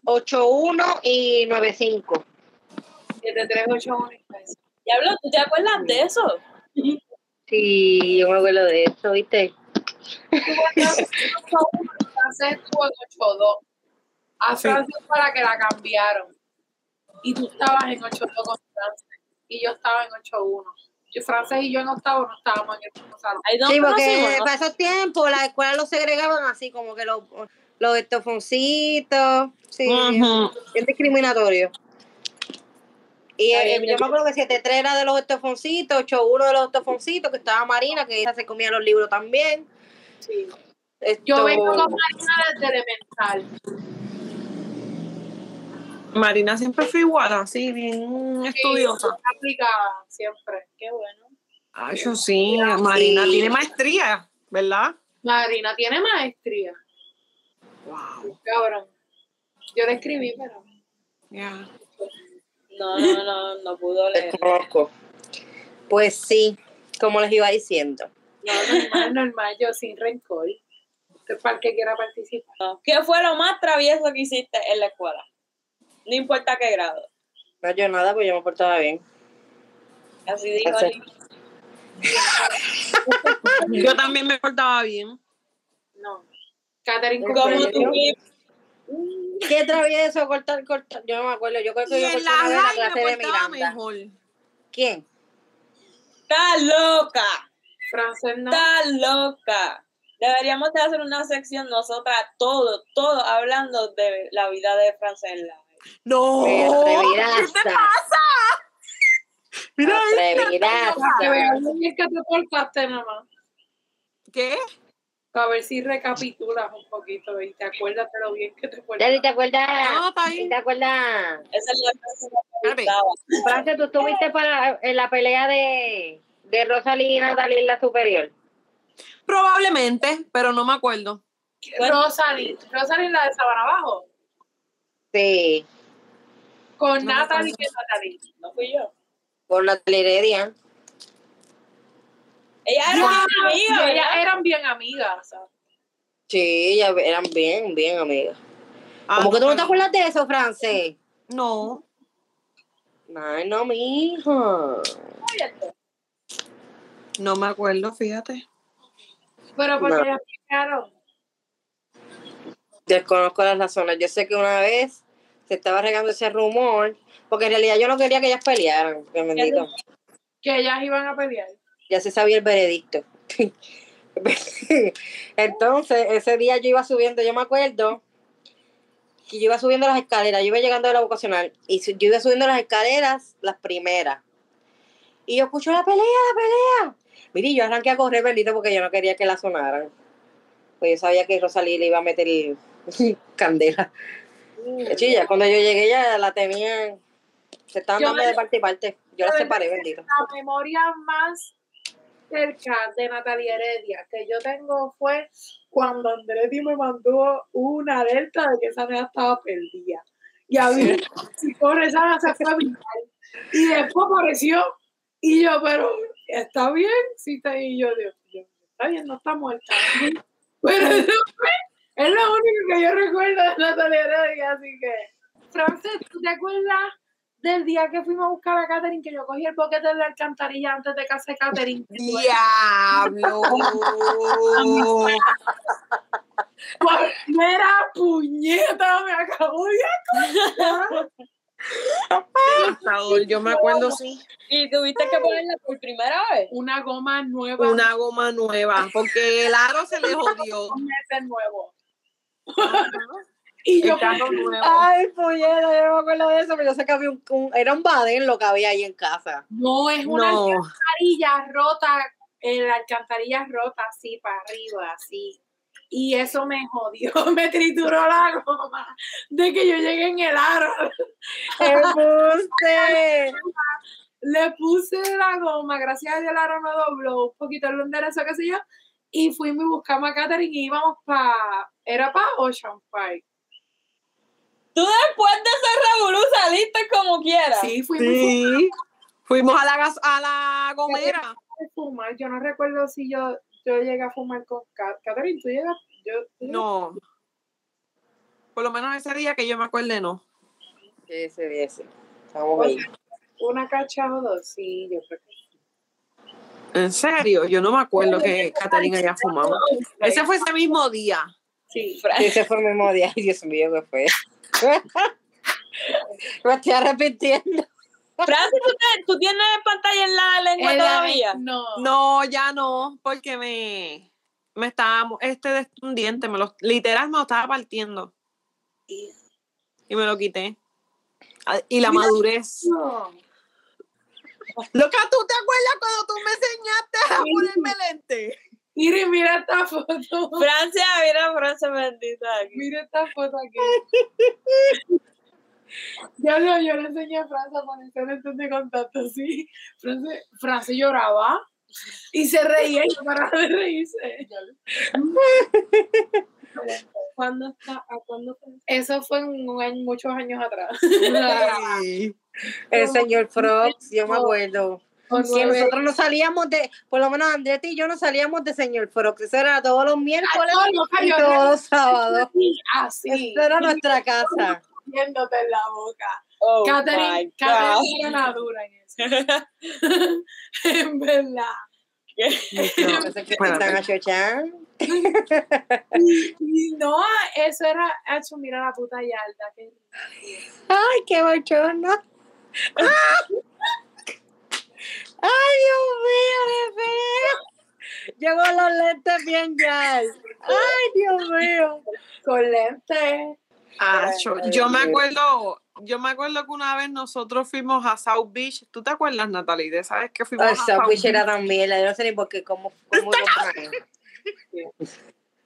8-1 y 9-5. 7381 Diablo, ¿tú te acuerdas de eso? Sí, yo me acuerdo de eso, ¿viste? Francés estuvo en 8-2. A Francia para que la cambiaron. Y tú estabas en 8-2 con Francia. Y yo estaba en 8-1. Yo, Francés y yo en octavo no estábamos en el mismo salón. Sí, porque ¿no? para esos tiempos las escuelas los segregaban así, como que los, los estofoncitos, sí, Ujú. es discriminatorio. Y Está eh, yo me acuerdo que 7-3 era de los estofoncitos, 8-1 de los estofoncitos, que estaba Marina, que ella se comía los libros también. Sí. Esto- Yo vengo con Marina desde elemental. Marina siempre fue igual, así, bien estudiosa. Sí, aplicada siempre. Qué bueno. Ay, yo sí. Marina Sí. tiene maestría, ¿verdad? Marina tiene maestría. Wow. Cabrón. Yo le escribí, pero. Ya. No, no, no, no pudo leer. Desconozco. Pues sí, como les iba diciendo. No, normal, normal. Yo sin rencor. Para el que quiera participar. ¿Qué fue lo más travieso que hiciste en la escuela? No importa qué grado. No yo nada, pues yo me portaba bien. Así dijo. Yo también me portaba bien. No. Catherine ¿En Como serio? tú ¿Qué travieso cortar, cortar? Yo no me acuerdo, yo creo que yo corté la una vez la clase me de Miranda. mejor. ¿Quién? estás loca. Francés no. Estás loca. Deberíamos de hacer una sección nosotras, todo, todo, hablando de la vida de Francela. No. Me ¿Qué te pasa? Mira Atrevirasta. Que veas lo bien que te mamá. ¿Qué? Para ver si recapitulas un poquito y te acuerdas de lo bien que te portaste. ¿te acuerdas? No, está bien. ¿Te acuerdas? Esa es la frase que. Francia, tú estuviste para, en la pelea de, de Natalia en la superior. Probablemente, pero no me acuerdo. Rosalind, la de Sabana Abajo. Sí, Con No Natalie. ¿Qué Natalie? No fui yo. con Natalia Heredia. Ella era Ah, mi sí, amiga, ellas ¿verdad? eran bien amigas. o sea. Sí, ellas eran bien, bien amigas. Ah, ¿Cómo que tú no te acuerdas de eso, France? No. Ay, no, mi hija. No me acuerdo, fíjate. Pero porque No. ellas pelearon. Desconozco las razones. Yo sé que una vez se estaba regando ese rumor, porque en realidad yo no quería que ellas pelearan, que bendito. Que ellas iban a pelear. Ya se sabía el veredicto. [laughs] Entonces, ese día yo iba subiendo, yo me acuerdo que yo iba subiendo las escaleras, yo iba llegando de la vocacional, y yo iba subiendo las escaleras, las primeras. Y yo escucho la pelea, la pelea. Mire, yo arranqué a correr, bendito, porque yo no quería que la sonaran. Pues yo sabía que Rosalía le iba a meter [laughs] candela. Hecho, ya cuando yo llegué ya la tenían Se estaban Yo dando me- de parte y parte. Yo las separé, bendito. la memoria más cerca de Natalia Heredia que yo tengo fue cuando Andretti me mandó una alerta de que esa nena estaba perdida. Y había si corre, esa se fue viral. Y después apareció. Y yo, pero está bien, sí está y yo, Dios mío, está bien, no está muerta. [laughs] Pero fue, es lo único que yo recuerdo de Natalia Heredia, así que. Frances, ¿tú te acuerdas del día que fuimos a buscar a Catherine, que yo cogí el boquete de la alcantarilla antes de casa de Catherine. [laughs] ¡Diablo! Primera puñeta me acabo de acordar. Saúl, yo me acuerdo, sí. Y tuviste que ponerla por primera vez. Una goma nueva. Una goma nueva, porque el aro se le jodió. un nuevo. [laughs] y yo El. Ay, puñera, yo no me acuerdo de eso, pero yo sé que había un, un- era un badén lo que había ahí en casa. no es una No, alcantarilla rota, eh, la alcantarilla rota así para arriba, así. Y eso me jodió, [laughs] me trituró la goma de que yo llegué en el aro. [laughs] ¡Embuste! Le puse la goma, gracias a Dios el aro no dobló, un poquito lo enderezó, qué sé yo, y fuimos y buscamos a Catherine y íbamos para, era para Ocean Park. Tú después de ese revolú saliste como quieras. Sí, fuimos sí. Fuimos a la, gas- a la gomera. fumar, yo no recuerdo si yo, yo llegué a fumar con Cat- Catherine, tú llegas, yo, tú No. Por lo menos ese día que yo me acuerde, no. Ese, ese. Estamos ahí. una cacha o dos, sí, yo creo que En serio, yo no me acuerdo que Catalina haya fumado. Ese fue ese mismo día. Sí. Fue el mismo día. Ay, Dios mío, ¿qué fue? [laughs] Me estoy arrepintiendo. Francis, ¿tú, te- tú tienes pantalla en la lengua En la- todavía? No. No, ya no, porque me, me estaba, este de un diente, me lo, literal me lo estaba partiendo. Y me lo quité. Ah, Y la madurez. No. Loca, ¿tú te acuerdas cuando tú me enseñaste a ponerme lente? Mire, mira esta foto. Francia, mira, Francia bendita aquí. Mira esta foto aquí. Yo, lo, yo le enseñé a Francia a ponerse lentes de contacto, sí. Francia, Francia lloraba y se reía y no paraba de reírse. ¿Cuándo está? ¿A cuándo? Eso fue un año- muchos años atrás. Sí. El señor Frogs, yo me acuerdo. Que nosotros no salíamos de, por lo menos Andrés y yo no salíamos de señor Frogs. Eso era todos los miércoles Ah, no, loca, y yo todos los sábados. Así, Esa era nuestra casa. viéndote en la boca. Oh, Catherine, Catherine era una dura en eso. [laughs] [laughs] en verdad. [laughs] Y no, eso era, hecho, mira la puta yarda. qué Ay, qué bochorno. Ay, Dios mío, feo. Llegó los lentes bien ya. Ay, Dios mío. Con lentes. Yo me acuerdo, yo me acuerdo que una vez nosotros fuimos a South Beach. ¿Tú te acuerdas, Natalie? De esa vez que fuimos Ay, a esa South Beach. era también. Yo no sé ni por qué, cómo, cómo.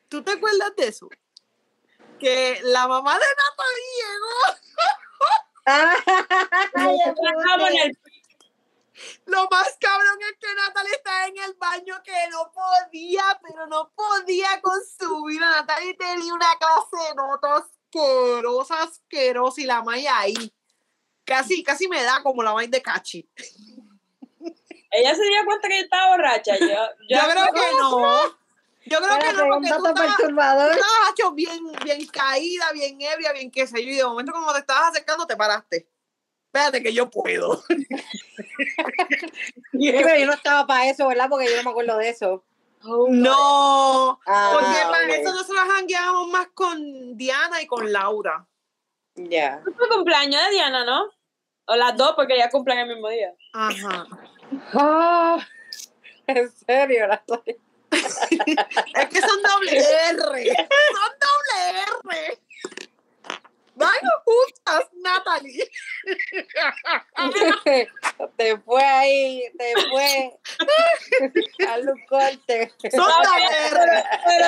¿Tú te acuerdas de eso? Que la mamá de Natalie llegó. [laughs] Ay, Estamos en el Lo más cabrón es que Natalie está en el baño que no podía, pero no podía con su vida. Natalie tenía una clase de notas asquerosa, asquerosa y la maya ahí. Casi, casi me da como la maíz de Cachi. Ella se dio cuenta que yo estaba borracha. Yo, yo, [laughs] Yo creo que no. [laughs] Yo creo que no, porque tú estabas, tú estabas, bien, bien caída, bien ebria, bien qué sé yo, y de momento como te estabas acercando te paraste. Espérate que yo puedo. [laughs] Sí, pero yo no estaba para eso, ¿verdad? Porque yo no me acuerdo de eso. No, Ah, porque para ok. eso nosotros jangueábamos más con Diana y con Laura. Ya. fue cumpleaños de Diana, ¿no? O las dos, porque ya cumplen el mismo día. Ajá. Ah, en serio, la [laughs] Es que son doble R. Son doble R. Van juntas, Natalie. [laughs] te fue ahí, te fue. Hazle un corte. Pero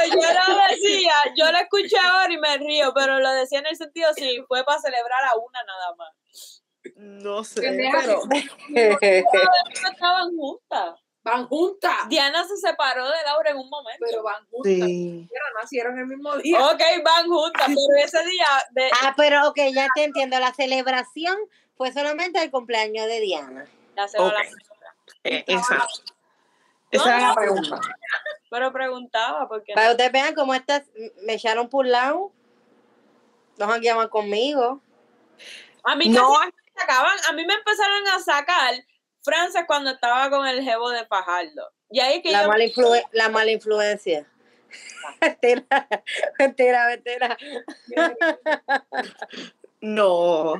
yo lo decía, yo lo escuché ahora y me río, pero lo decía en el sentido si fue para celebrar a una nada más. No sé, pero... No estaban juntas. Van juntas. Diana se separó de Laura en un momento. Pero van juntas. Sí. Pero nacieron el mismo día. Ok, van juntas, pero ese día de, Ah, pero ok, ya te entiendo. La celebración fue solamente el cumpleaños de Diana. ya se va Ok. la Eh, exacto. No, Esa era la no. pregunta. Pero preguntaba porque Para que ustedes vean cómo estas me echaron por un lado. No han llamado conmigo. a mí No, casi me sacaban, a mí me empezaron a sacar Frances cuando estaba con el jevo de Fajardo. Y ahí que La yo mala, influ- la mala influencia. [laughs] Mentira, mentira, mentira. [laughs] no.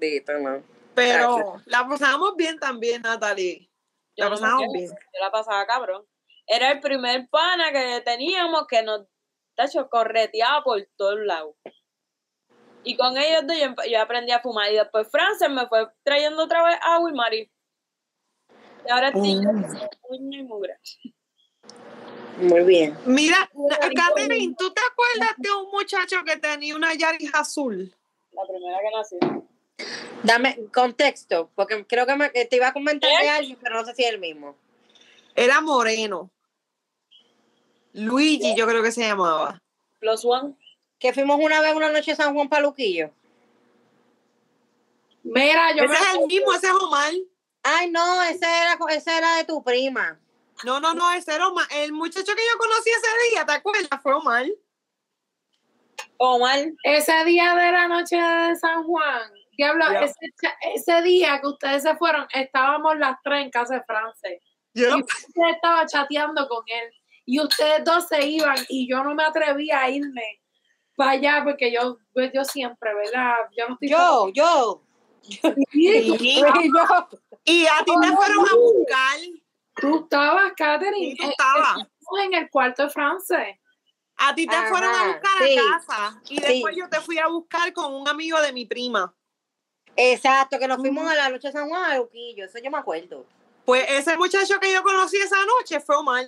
Dito, no. Pero la pasamos bien también, Natalie. yo La no pasamos quedo, bien. yo la pasaba cabrón. Era el primer pana que teníamos que nos tacho, correteaba por todos lados. Y con ellos dos yo, yo aprendí a fumar. Y después Frances me fue trayendo otra vez agua y Mari. Y ahora estoy yo Mm. con uña y mugre. Muy bien. Mira, Catherine, ¿tú te acuerdas de un muchacho que tenía una Yaris azul? La primera que nací. Dame contexto, porque creo que, me- que te iba a comentar de alguien, pero no sé si es el mismo. Era moreno. Luigi, yo creo que se llamaba. Plus one. Que fuimos una vez una noche a San Juan Paluquillo. Mira, yo ese me es el mismo, ese es Omar. Ay, no, ese era, ese era de tu prima. No, no, no, ese era Omar. El muchacho que yo conocí ese día, ¿te acuerdas? Fue Omar. Omar. ese día de la noche de San Juan, diablo, Ya. ese, día que ustedes se fueron, estábamos las tres en casa de France. Yo Y usted estaba chateando con él. Y ustedes dos se iban y yo no me atrevía a irme para allá porque yo, pues, yo siempre, ¿verdad? Yo no estoy Yo, yo. Yo. Y a ti te fueron a buscar. Tú estabas, Catherine. Sí, tú estabas. en el cuarto de France. A ti te Ajá, fueron a buscar sí. a casa. Y después Sí. yo te fui a buscar con un amigo de mi prima. Exacto, que nos fuimos a la noche de San Juan a Paluquillo. Eso yo me acuerdo. Pues ese muchacho que yo conocí esa noche fue Omar.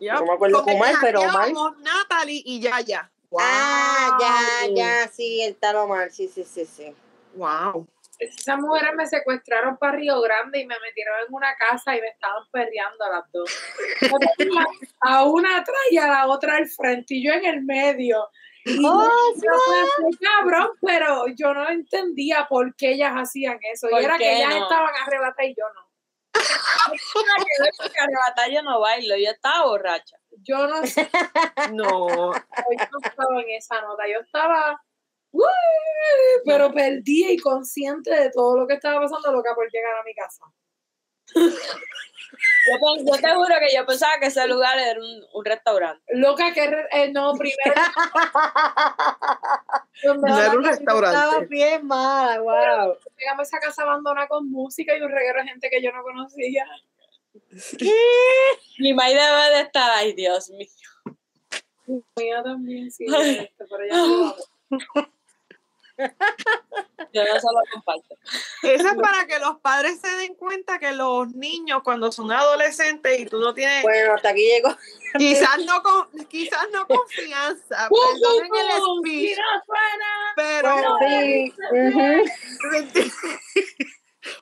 No me acuerdo con Omar, pero Omar. Natalie y Yaya. Ah, ya, Wow. ya, sí, el tal Omar, sí, sí, sí, sí. Wow. Esas mujeres me secuestraron para Río Grande y me metieron en una casa y me estaban perreando a las dos. Yo a una atrás y a la otra al frente y yo en el medio. Y Oh, yo fue cabrón, pero yo no entendía por qué ellas hacían eso. ¿Por Y era que ellas no? estaban arrebatadas y yo no. Que [laughs] arrebatar yo no bailo, yo estaba borracha. Yo no sé, [laughs] No. yo no estaba en esa nota. Yo estaba, pero perdida y consciente de todo lo que estaba pasando, loca por llegar a mi casa. Yo, te juro que yo pensaba que ese lugar era un, un restaurante. Loca que re- eh, no, primero. [laughs] donde No era un Estaba restaurante. bien mala, wow. llegamos a esa casa abandonada con música y un reguero de gente que yo no conocía. [laughs] Mi madre debe de estar, ay Dios mío. Mía también, sí, [laughs] este, pero ya no. Yo no se lo comparto. Eso es para que los padres se den cuenta que los niños cuando son adolescentes y tú no tienes Bueno, hasta aquí llegó. quizás no con, quizás no confianza, [laughs] ¡Pum, perdonen pum, el speech, pero Sí, ujú. [laughs]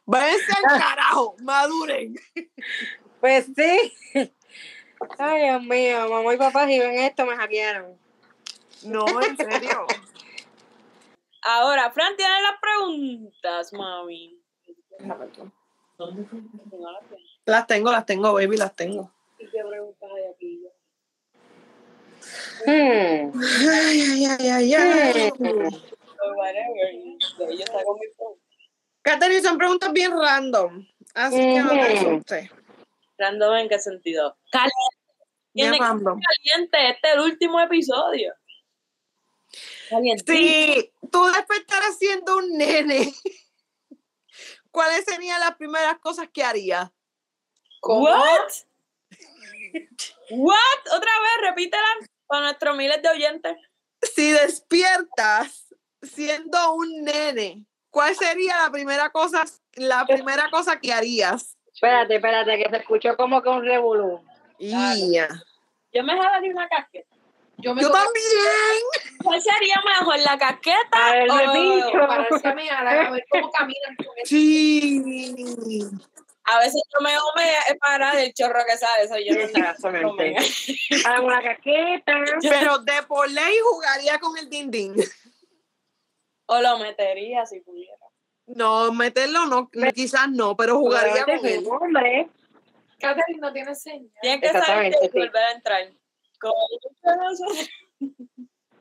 váyanse al carajo, maduren. [laughs] Pues sí. Ay, Dios mío, mamá y papá, si ven esto, me hackearon. No, en serio. Ahora, Fran tiene las preguntas, mami. Las tengo, las tengo, baby, las tengo. ¿Y qué preguntas hay aquí? Hmm. Ay, ay, ay, ay, ay. Phone. Catherine, son preguntas bien random. Así que no te asustes. Random en qué sentido. Caliente. Bien Tiene que caliente. Este es el último episodio. Si tú despertaras siendo un nene, [laughs] ¿cuáles serían las primeras cosas que harías? What? [laughs] What? Otra vez, repítela para nuestros miles de oyentes. Si despiertas siendo un nene, ¿cuál sería la primera cosa, la primera cosa que harías? Espérate, espérate, que se escuchó como que un revolú. Ia. Yo me jalaría una casqueta. Yo me Yo también. ¿Cuál sería mejor, la casqueta A ver, o bicho. Pararse a mirar, a ver cómo caminan con eso. Sí. A veces yo me me para del chorro que sale, eso yo no Exactamente. Hago una casqueta. Pero de por ley jugaría con el din din. O lo metería si pudiera. No, meterlo no, quizás no, pero jugaría con él. Hombre. Catherine no tiene señal. Tiene que saber Exactamente, que sí. volver a entrar.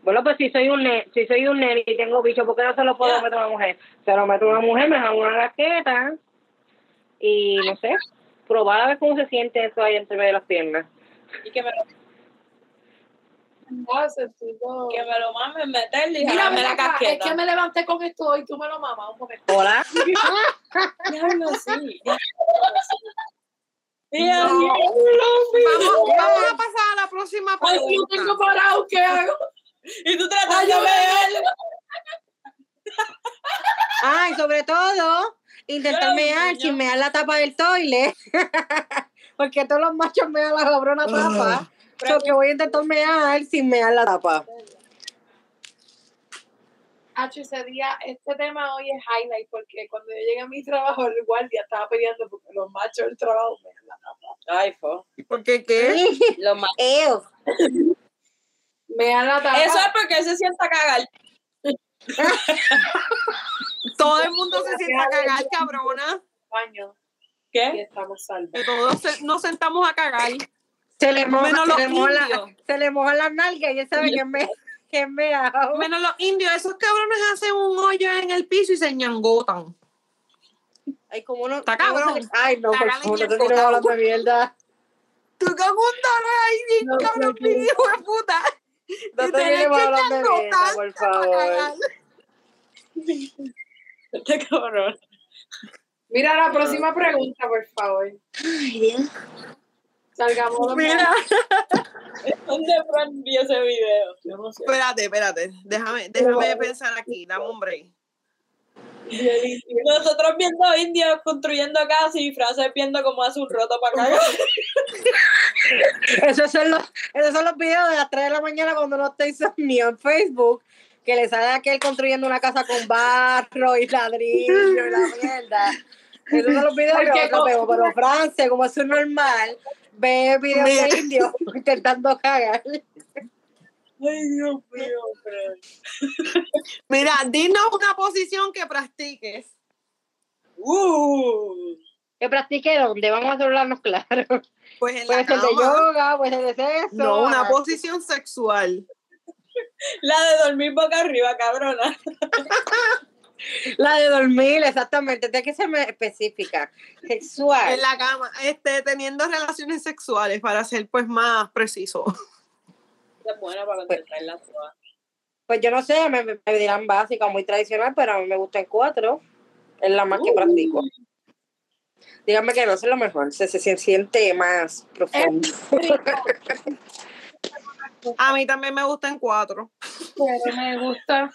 Bueno, pues si soy un ne si soy un nene y tengo bicho, ¿por qué no se lo puedo meter a una mujer? Se lo meto a una mujer, me hago una casqueta y no sé, probar a ver cómo se siente eso ahí entre medio de las piernas. Y que me lo, sentido. que me lo mamen, meterle y Mira, ven la acá, es casqueta. que me levanté con esto y tú me lo mamas un momento. Hola. [laughs] Diablo, sí. Diablo, No. Vamos, vamos a pasar a la próxima Ay, yo pregunta. tengo parado, ¿qué hago? Y tú tratando de ver. Ah, y sobre todo, intentar mear sin mear la tapa del toile. [laughs] Porque todos los machos mean la cabrona tapa. Porque voy a intentar mear sin mear la tapa. Hacho, ese día, este tema hoy es highlight porque cuando yo llegué a mi trabajo, el guardia estaba peleando porque los machos del trabajo me la tapa. Ay, fo. Porque qué? [laughs] Lo más. Ew. Me dan la tapa. Eso es porque él se sienta a cagar. [laughs] Todo el mundo se sienta a cagar, [laughs] cabrona. baño y ¿Qué? estamos salvos. Que todos se- nos sentamos a cagar. Se le moja, Menos se los le moja la, se le moja las nalgas y él sabe que es me, Menos los indios, esos cabrones hacen un hoyo en el piso y se ñangotan. Ay, como uno. Está cabrón. se Ay, no, por favor, no te botado. de mierda. Tú con un dolor ahí, bien No, cabrón, no, mi hijo de puta. No Y te que hablar de mierda, por favor. Este cabrón. Mira la próxima pregunta, por favor. Ay, Dios. Salgamos [laughs] de Mira, ¿Dónde Fran vio ese video? Yo no sé. espérate, espérate. Déjame, déjame pensar aquí, dame un break. Nosotros viendo indios construyendo casas y frases viendo cómo hace un roto para cagar. [laughs] Esos son los, esos son los videos de las 3 de la mañana cuando uno está insomnio en Facebook, que le sale aquel construyendo una casa con barro y ladrillo y la mierda. Esos son los videos que nosotros vemos, como- pero France, como es un normal, ve videos Mira. de indios [laughs] intentando cagar. Ay, Dios mío, Fran. [laughs] Mira, dinos una posición que practiques. Uh. Que practique donde vamos a hablarnos claro. Pues en Puede la ser de cama. yoga, puede ser de sexo. No, una ah, posición sexual. La de dormir boca arriba, cabrona. [laughs] La de dormir, exactamente. Tiene que ser más específica. Sexual. En la cama, este, teniendo relaciones sexuales para ser pues más preciso. Es buena para contestar prueba. Pues yo no sé, me, me dirán básica, muy tradicional, pero a mí me gusta el cuatro. Es la más que Uh. practico. Díganme que no es lo mejor, se, se, se siente más profundo. [laughs] A mí también me gustan cuatro. Pero me gusta.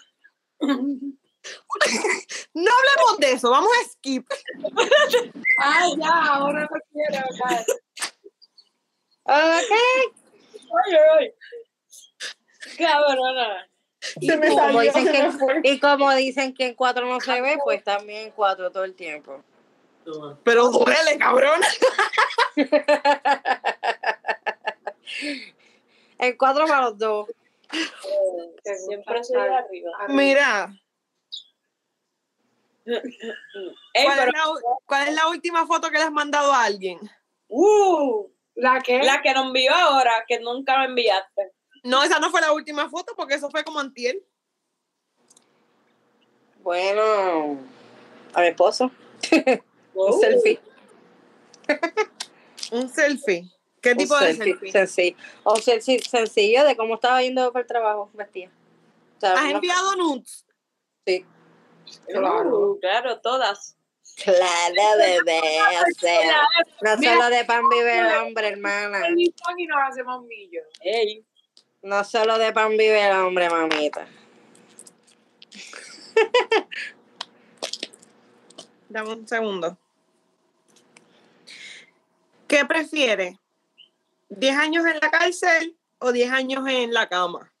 [laughs] [laughs] No hablemos de eso, vamos a skip. [laughs] Ah, ya, ahora no quiero hablar. Ok. Ay, ay, ay. Cabrona. Se me como dicen que, y como dicen que en cuatro no se ve, pues también en cuatro todo el tiempo. Pero duele, cabrón. [laughs] En cuatro para los dos. Siempre soy arriba. Mira, Ey, ¿cuál, pero, es la, u- cuál es la última foto que le has mandado a alguien? uh, ¿La qué? la que nos envió ahora, que nunca me enviaste. No, esa no fue la última foto porque eso fue como antier. Bueno, a mi esposo, [laughs] un Uh, selfie. [laughs] Un selfie. ¿Qué Un tipo de selfie, selfie? sencillo. O selfie sencillo de cómo estaba yendo para el trabajo vestida. O sea, ¿Has enviado nudes? sí. Claro. claro, todas. Claro, bebé. O sea, no solo de pan vive el hombre, hermana. Y nos hacemos millos. Ey, No solo de pan vive el hombre, mamita. [laughs] Dame un segundo. ¿Qué prefiere? ¿10 años en la cárcel o 10 años en la cama?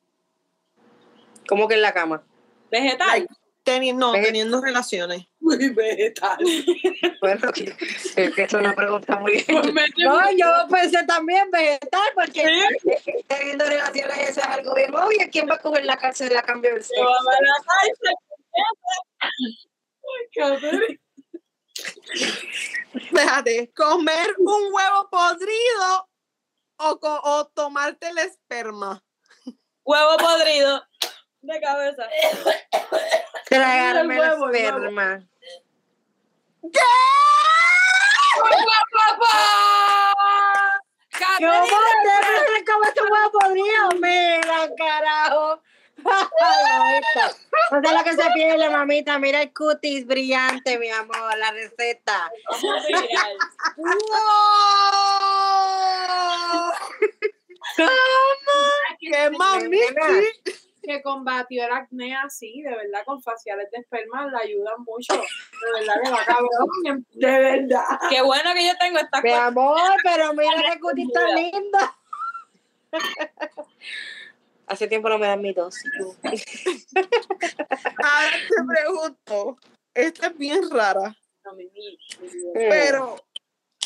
¿Cómo que en la cama? Vegetal. Teni- no, Ve- teniendo relaciones. [laughs] Muy vegetal. Bueno, que, es que es una pregunta muy... [laughs] Pues [laughs] No, yo pensé también vegetal, porque teniendo relaciones eso es algo bien obvio. ¿Quién va a coger la cárcel a cambio del sexo? la cárcel. Espérate, comer un huevo podrido o, co- o tomarte el esperma. Huevo podrido de cabeza. Tragarme El el huevo, el huevo. esperma. ¿Cómo te comes tu huevo podrido? Mira, carajo. No sé lo que se pierde, mamita. Mira el cutis brillante, mi amor, la receta. [laughs] ¡Wow! ¡Qué mami! Que combatió el acné así, de verdad, con faciales de esperma le ayudan mucho. De verdad que va cabrón. [laughs] De verdad. Qué bueno que yo tengo estas Mi amor, pero mira qué [laughs] cutis tan linda. Hace tiempo no me dan mi dosis. Ahora te pregunto, esta es bien rara, No, mi niña. pero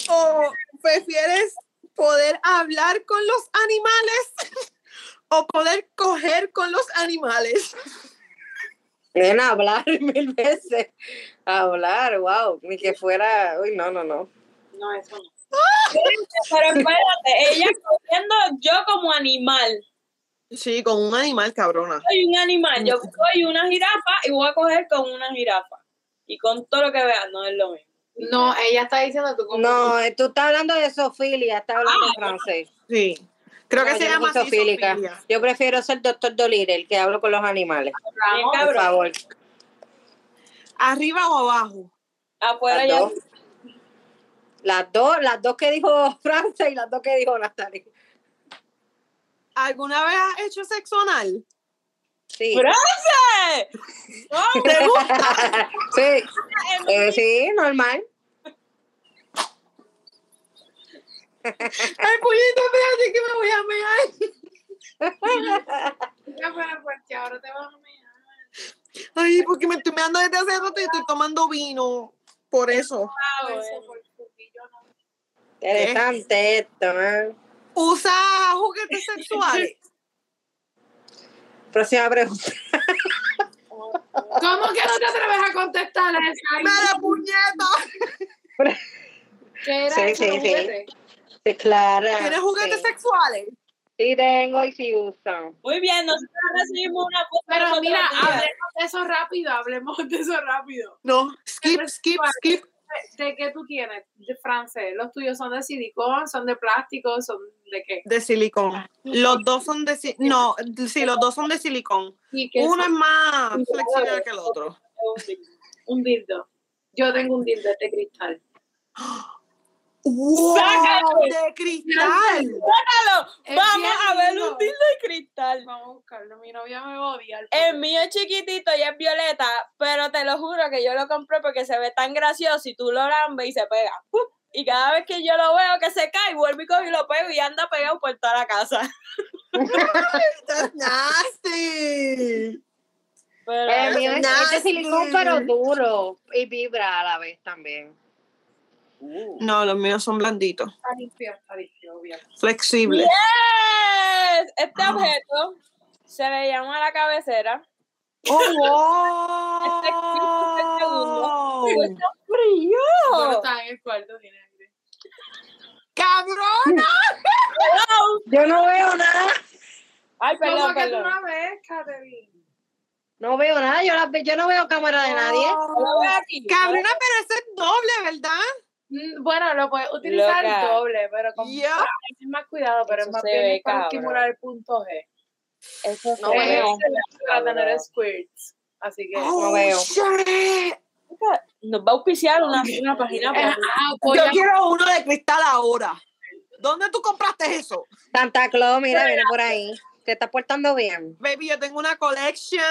¿o prefieres poder hablar con los animales o poder coger con los animales? En hablar [laughs] mil veces. Hablar, wow. Ni que fuera. Uy, no, no, no. No, eso no. Pero espérate, ella cogiendo yo como animal. Sí, con un animal, cabrona. Soy un animal. Yo soy una jirafa y voy a coger con una jirafa. Y con todo lo que vean, no es lo mismo. No, ella está diciendo tú como No, eh, tú estás hablando de sofilia, estás hablando en francés. Sí. Creo que se llama así. Yo prefiero ser doctor Dolittle, el que hablo con los animales. Bien Por favor. ¿Arriba o abajo? Afuera Las ya. dos. Las dos, las dos que dijo [laughs] Francia y las dos que dijo Natalie. ¿Alguna vez has hecho sexo anal? Sí. ¡Frances! No, ¿Te gusta? [laughs] sí. [laughs] Eh, sí, normal. Ay, puñito, espérate que me voy a mear. Ya, pero porque ahora te vas a mirar. Ay, porque me estoy meando desde hace rato y estoy tomando vino. Por eso. No. Interesante esto, ¿eh? ¿Usa juguetes sexuales? Próxima pregunta. ¿Cómo que no te atreves a contestar esa? ¡Mira, puñeta! ¿Qué era Sí, eso, sí, sí. Sí, Clara. ¿Tienes juguetes sí. sexuales? Sí, tengo y sí uso. Muy bien, nosotros recibimos una foto Pero mira, hablemos de eso rápido, hablemos de eso rápido. No. Skip, skip, skip. ¿De, de qué tú tienes? De francés. ¿Los tuyos son de silicón, son de plástico, son de qué? De silicón. Los dos son de silicón. No, sí, los dos son de silicón. ¿Y qué Uno es más flexible que el otro. Un dildo. Yo tengo un dildo de cristal. ¡Wow! Sácalo. ¡De cristal! Sácalo. Es Vamos a ver lindo. un dildo de cristal. Vamos a buscarlo. Mi novia me va a odiar. El mío es chiquitito y es violeta, pero te lo juro que yo lo compré porque se ve tan gracioso y tú lo lambes y se pega. ¡Pup! Y cada vez que yo lo veo que se cae, vuelvo y cojo y lo pego y anda pegado por toda la casa. [laughs] ¡That's nasty! Pero El mío es, es de Nasty. silicón, pero duro. Y vibra a la vez también. No, los míos son blanditos. Flexibles. Yes. Este Ah. objeto se le llama la cabecera. ¡Oh, [laughs] Este wow! ¡Uy, está frío! Está en el cuarto, tiene aire. ¡Cabrón! [laughs] Yo no veo nada. Ay, ¿Cómo perdón, que tú perdón. no ves, Catherine? No veo nada. Yo, la- yo no veo cámara de nadie. Veo aquí. Cabrona, pero ese es doble, ¿verdad? Mm, Bueno, lo puedes utilizar Loca. doble, pero con Ya. es más cuidado, pero Eso es más bien ve, para cabrón. estimular el punto G. Eso No es veo. para tener squirts. Así que. Oh, veo. shit. Nos va a auspiciar una, una página. Eh, para- ah, voy Yo quiero uno de cristal ahora. ¿Dónde tú compraste eso? Santa Claus, mira, viene por ahí. Te estás portando bien. Baby, yo tengo una collection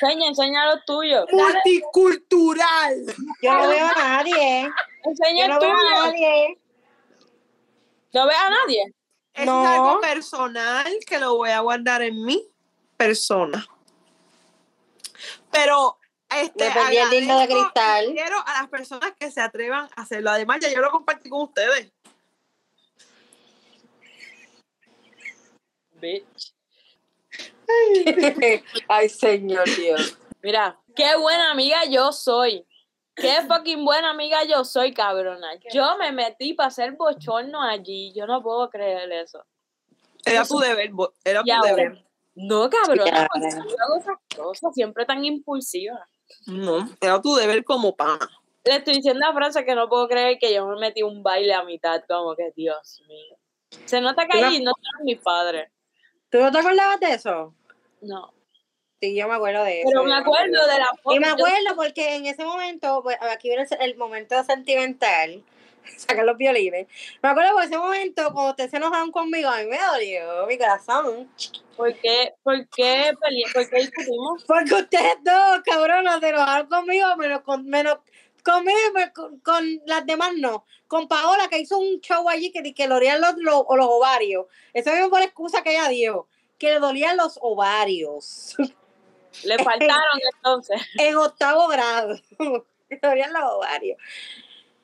Enseña, enseña lo tuyo. multicultural. Yo no veo a nadie. Enseña Yo no veo a tuyo. nadie. No ves a nadie. Es No. algo personal que lo voy a guardar en mí. personas. Pero este, el dildo de cristal. Quiero a las personas que se atrevan a hacerlo. Además, ya yo lo compartí con ustedes. Bitch. [laughs] Ay, señor Dios. Mira, qué buena amiga yo soy. Qué fucking buena amiga yo soy, cabrona. Yo me metí para hacer bochorno allí. Yo no puedo creer eso. Era tu deber, era tu deber. no, cabrona, porque yo hago esas cosas siempre tan impulsivas. No, era tu deber como pana. Le estoy diciendo a Francia que no puedo creer que yo me metí un baile a mitad, como que Dios mío. Se nota que allí no están mis padres. ¿Tú no te acordabas de eso? No. Sí, yo me acuerdo de eso. Pero me acuerdo de la foto. Y me acuerdo porque en ese momento, pues, aquí viene el, el momento sentimental, [laughs] sacar los violines. Me acuerdo por ese momento, cuando ustedes se enojaron conmigo, a mí me dolió mi corazón. ¿Por qué, por qué peleé? ¿Por qué discutimos? Porque ustedes dos, cabronas, se enojaron conmigo, menos, con, menos conmigo y me- con, con las demás no. Con Paola, que hizo un show allí que, que le dolían los, los, los ovarios. Esa misma fue la excusa que ella dio, que le dolían los ovarios. Le faltaron entonces. [laughs] en octavo grado. [laughs] Le dolían los ovarios.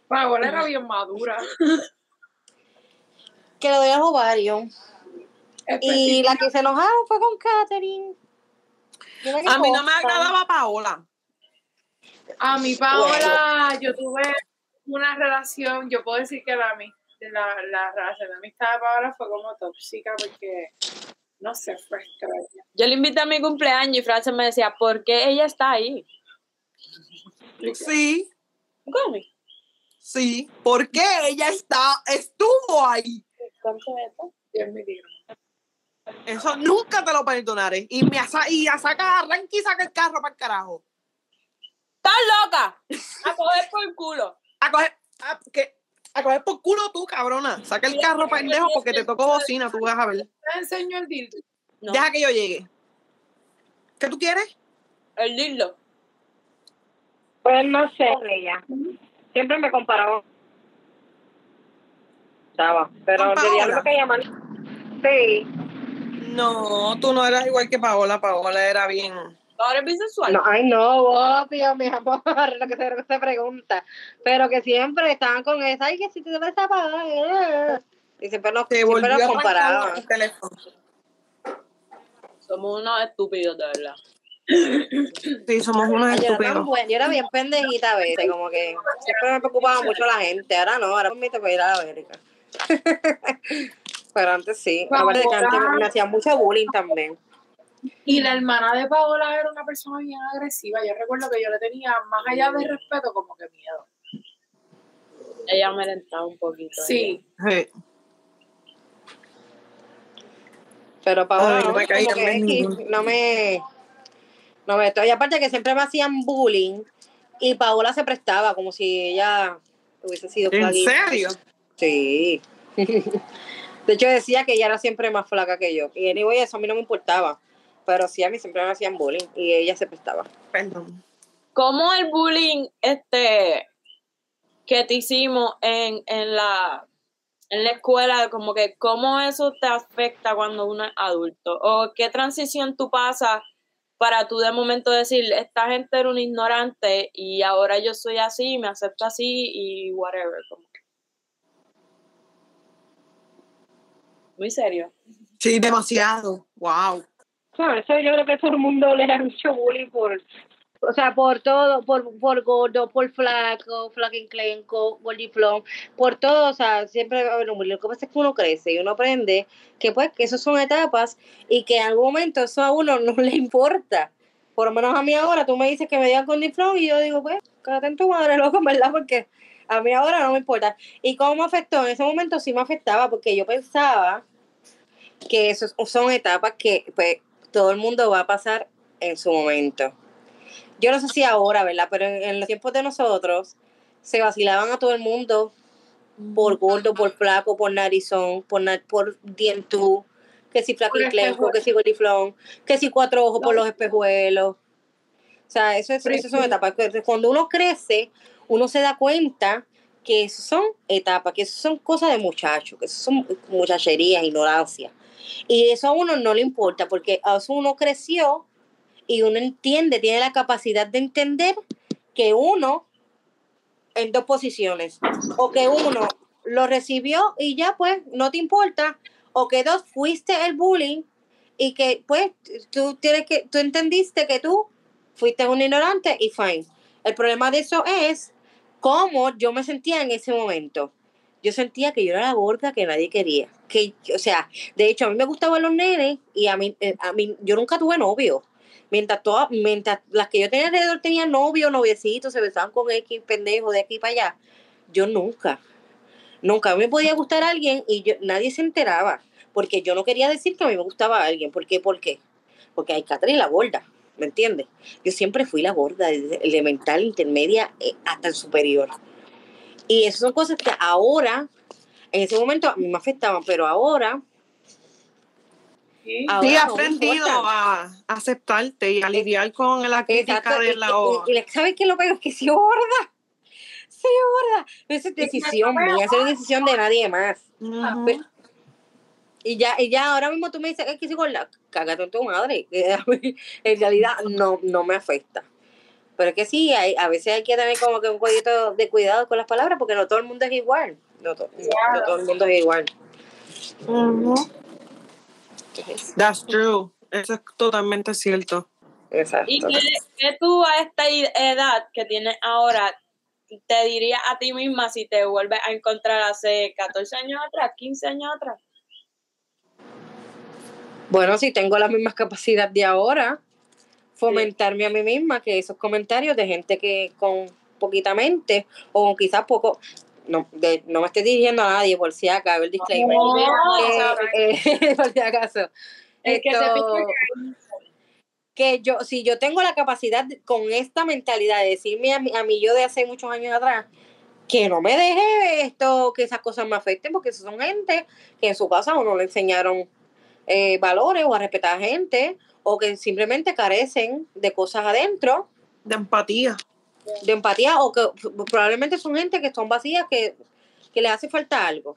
Paola era bien madura. Que le dolían los ovarios. Y la que se enojaron fue con Katherine. A mí no me agradaba Paola. A mi Paola, yo tuve una relación, yo puedo decir que la, la, la relación de amistad de Paola fue como tóxica porque, no sé, fue. Yo le invité a mi cumpleaños y Francia me decía, ¿por qué ella está ahí? Sí, ¿Cómo? sí. ¿Por qué ella está, estuvo ahí? Eso nunca te lo perdonaré. Y me asa- y a saca, arranca y saca el carro para el carajo. ¡Estás loca! A coger por el culo. A coger, a, que- a coger por culo tú, cabrona. Saca el carro, pendejo, porque te tocó bocina, tú vas a ver. ¿Te enseño el dildo? No, Deja que yo llegue. ¿Qué tú quieres? el dildo. Pues no sé, ella. Siempre me comparaba. Estaba, pero ¿Con diría Paola? lo que llaman. Sí. No, tú no eras igual que Paola. Paola era bien. Ahora es bisexual. No, ay, no, obvio, mi amor, [laughs] lo que se, lo que se pregunta. Pero que siempre estaban con esa, ay, que si te ves apagada. Y siempre nos, Te siempre nos a comparaban. el teléfono. Somos unos estúpidos, de verdad. Sí, somos unos Yo estúpidos. buena, yo era bien pendejita a veces, como que siempre me preocupaba mucho la gente. Ahora no, ahora me permite para ir a la América. [laughs] Pero antes sí. Aparte de que antes me, me hacían mucho bullying también. Y la hermana de Paola era una persona bien agresiva. Yo recuerdo que yo le tenía, más allá de respeto, como que miedo. Ella me alentaba un poquito. Sí. Sí. Pero Paola Ay, no, me caía que no me... No me estoy. Y aparte que siempre me hacían bullying y Paola se prestaba como si ella hubiese sido ¿En serio? Sí. [laughs] De hecho decía que ella era siempre más flaca que yo. Y anyway, eso a mí no me importaba. Pero sí, a mí siempre me hacían bullying y ella se prestaba. Perdón. ¿Cómo el bullying este que te hicimos en, en la en la escuela, como que cómo eso te afecta cuando uno es adulto? ¿O qué transición tú pasas para tú de momento decir, esta gente era un ignorante y ahora yo soy así, me acepto así y whatever? como que. Muy serio. Sí, demasiado. Wow. Claro, eso yo creo que todo el mundo le da mucho bullying por, o sea, por todo, por, por gordo, por flaco, flaquinclenco, gordiflón, por todo, o sea, siempre bullying. Lo que pasa es que uno crece y uno aprende que pues que eso son etapas y que en algún momento eso a uno no le importa. Por lo menos a mí ahora, tú me dices que me digas gordiflón y yo digo, pues, quédate [laughs] en tu madre, loco, verdad, porque a mí ahora no me importa. ¿Y cómo me afectó? En ese momento sí me afectaba porque yo pensaba que eso son etapas que pues todo el mundo va a pasar en su momento. Yo no sé si ahora, ¿verdad? Pero en, en los tiempos de nosotros se vacilaban a todo el mundo por gordo, por flaco, por narizón, por, na- por dientú, que si flaquiclenco, que si gordiflón, que si cuatro ojos por los espejuelos. O sea, eso, es, eso son etapas. Cuando uno crece, uno se da cuenta que eso son etapas, que eso son cosas de muchachos, que eso son muchacherías, ignorancia. Y eso a uno no le importa, porque a eso uno creció y uno entiende, tiene la capacidad de entender que uno en dos posiciones, o que uno lo recibió y ya pues no te importa, o que dos fuiste el bullying y que pues tú tienes que, tú entendiste que tú fuiste un ignorante y fine. El problema de eso es cómo yo me sentía en ese momento. Yo sentía que yo era la gorda que nadie quería. Que, o sea, de hecho, a mí me gustaban los nenes y a mí, eh, a mí yo nunca tuve novio. Mientras, todas, mientras las que yo tenía alrededor tenían novio, noviecitos, se besaban con X pendejo de aquí para allá. Yo nunca. Nunca. A me podía gustar alguien y yo, nadie se enteraba. Porque yo no quería decir que a mí me gustaba alguien. ¿Por qué? ¿Por qué? Porque hay Catherine la gorda. ¿Me entiendes? Yo siempre fui la gorda, elemental, intermedia, eh, hasta el superior. Y esas son cosas que ahora, en ese momento a mí me afectaban, pero ahora... Sí. ahora Sí, has no me aprendido a aceptarte y a lidiar con la crítica Exacto, de la y- y- y ¿Sabes qué lo peor? Es que soy gorda. Soy gorda. Esa es decisión mía, esa es decisión de nadie más. Y ya, y ya ahora mismo tú me dices, es que soy gorda, cágate en tu madre. que a mí, en realidad no, no me afecta. Pero es que sí, hay, a veces hay que tener como que un poquito de cuidado con las palabras porque no todo el mundo es igual. No, to- no- no todo el mundo es igual. That's true. Eso es totalmente cierto. Exacto. ¿Y qué, qué tú a esta edad que tienes ahora te dirías a ti misma si te vuelves a encontrar hace 14 años atrás, 15 años atrás? Bueno, si tengo la misma capacidad de ahora, fomentarme a mí misma que esos comentarios de gente que con poquita mente o quizás poco, no, de- no me estoy dirigiendo a nadie por si acaso el disclaimer. No, Eh, eh, [laughs] por si acaso. El que se que yo, si yo tengo la capacidad con esta mentalidad de decirme a mi, a mí yo de hace muchos años atrás, que no me deje esto, que esas cosas me afecten, porque son gente que en su casa o no le enseñaron eh, valores o a respetar a gente, o que simplemente carecen de cosas adentro, De empatía. de empatía, o que probablemente son gente que son vacías, que, que les hace falta algo.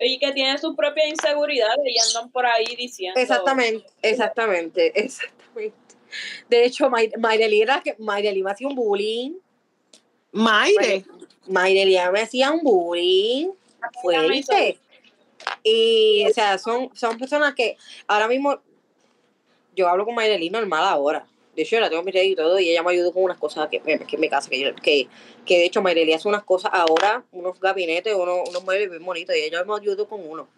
Y que tienen sus propias inseguridades y andan por ahí diciendo. Exactamente, exactamente, [laughs] exactamente. De hecho, May- Mayreli era que Mayreli me hacía un bullying. Maire. Mayreli me hacía un bullying fuerte. Y, o sea, son, son personas que ahora mismo yo hablo con Mayreli normal ahora. De hecho, yo la tengo en y todo, y ella me ayudó con unas cosas que, que en mi casa, que, yo- que, que de hecho Mayreli hace unas cosas ahora, unos gabinetes, unos, unos muebles bien bonitos, y ella me ayudó con uno.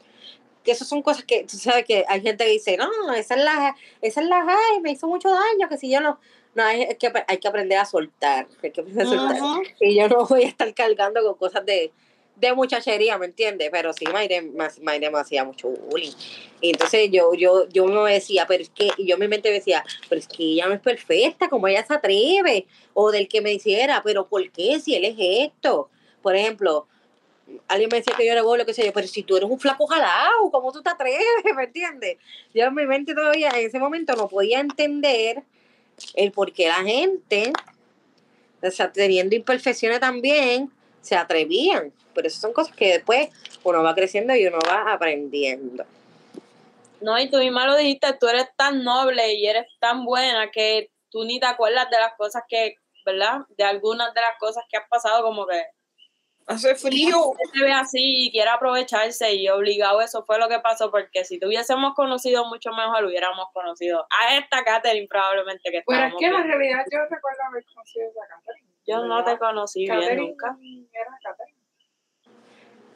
Que esas son cosas que, tú sabes que hay gente que dice, no, esa es la, esa es la ay, me hizo mucho daño, que si yo no, no, hay, es que hay que aprender a soltar, hay que aprender a soltar. Y yo no voy a estar cargando con cosas de, de muchachería, ¿me entiendes? Pero sí, Mayre, Mayre me hacía mucho bullying. Y entonces yo, yo, yo me decía, pero es que, y yo en mi mente decía, pero es que ella no es perfecta, como ella se atreve? O del que me hiciera, pero ¿por qué si él es esto? Por ejemplo, alguien me decía que yo era gordo, qué sé yo, pero si tú eres un flaco jalado, ¿cómo tú te atreves? [laughs] ¿Me entiendes? Yo en mi mente todavía en ese momento no podía entender el por qué la gente, o sea, teniendo imperfecciones también, se atrevían. Pero esas son cosas que después uno va creciendo y uno va aprendiendo. No, y tú misma lo dijiste, tú eres tan noble y eres tan buena que tú ni te acuerdas de las cosas que, ¿verdad? De algunas de las cosas que has pasado, como que Hace frío. [laughs] se ve así y quiere aprovecharse y obligado eso fue lo que pasó, porque si te hubiésemos conocido mucho mejor, hubiéramos conocido a esta Catherine probablemente que Pero es que en realidad yo recuerdo haber conocido a Catherine. Yo no te conocí bien Catherine nunca. era Catherine.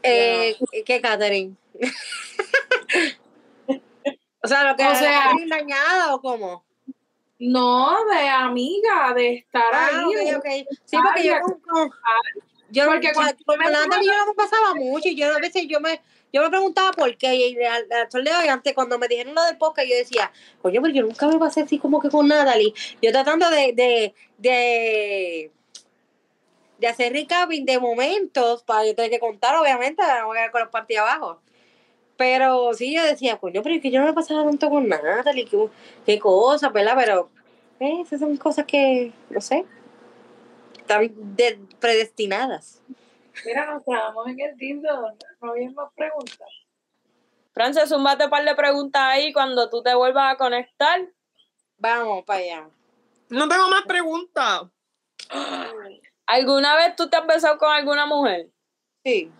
Eh, ¿Qué, Catherine? [laughs] o sea, lo que O sea- dañada o cómo? No, de amiga, de estar Ah, ahí. Sí, porque yo Ay, con, con- yo, Porque cuando con yo no me pasaba mucho y yo a veces yo me yo me preguntaba por qué y al, de hoy, antes cuando me dijeron lo del podcast yo decía coño pero yo nunca me pasé así como que con Natalie yo tratando de de, de de hacer recapping de momentos para yo tener que contar obviamente no voy a con los partidos abajo pero sí yo decía coño pero es que yo no me pasaba tanto con Natalie qué, qué cosas verdad pero eh, esas son cosas que no sé están de- predestinadas Mira, nos quedamos en el Tinder. No había más preguntas. Frances, zúmbate un par de preguntas ahí cuando tú te vuelvas a conectar. Vamos para allá. No tengo más preguntas. ¿Alguna vez tú te has besado con alguna mujer? Sí.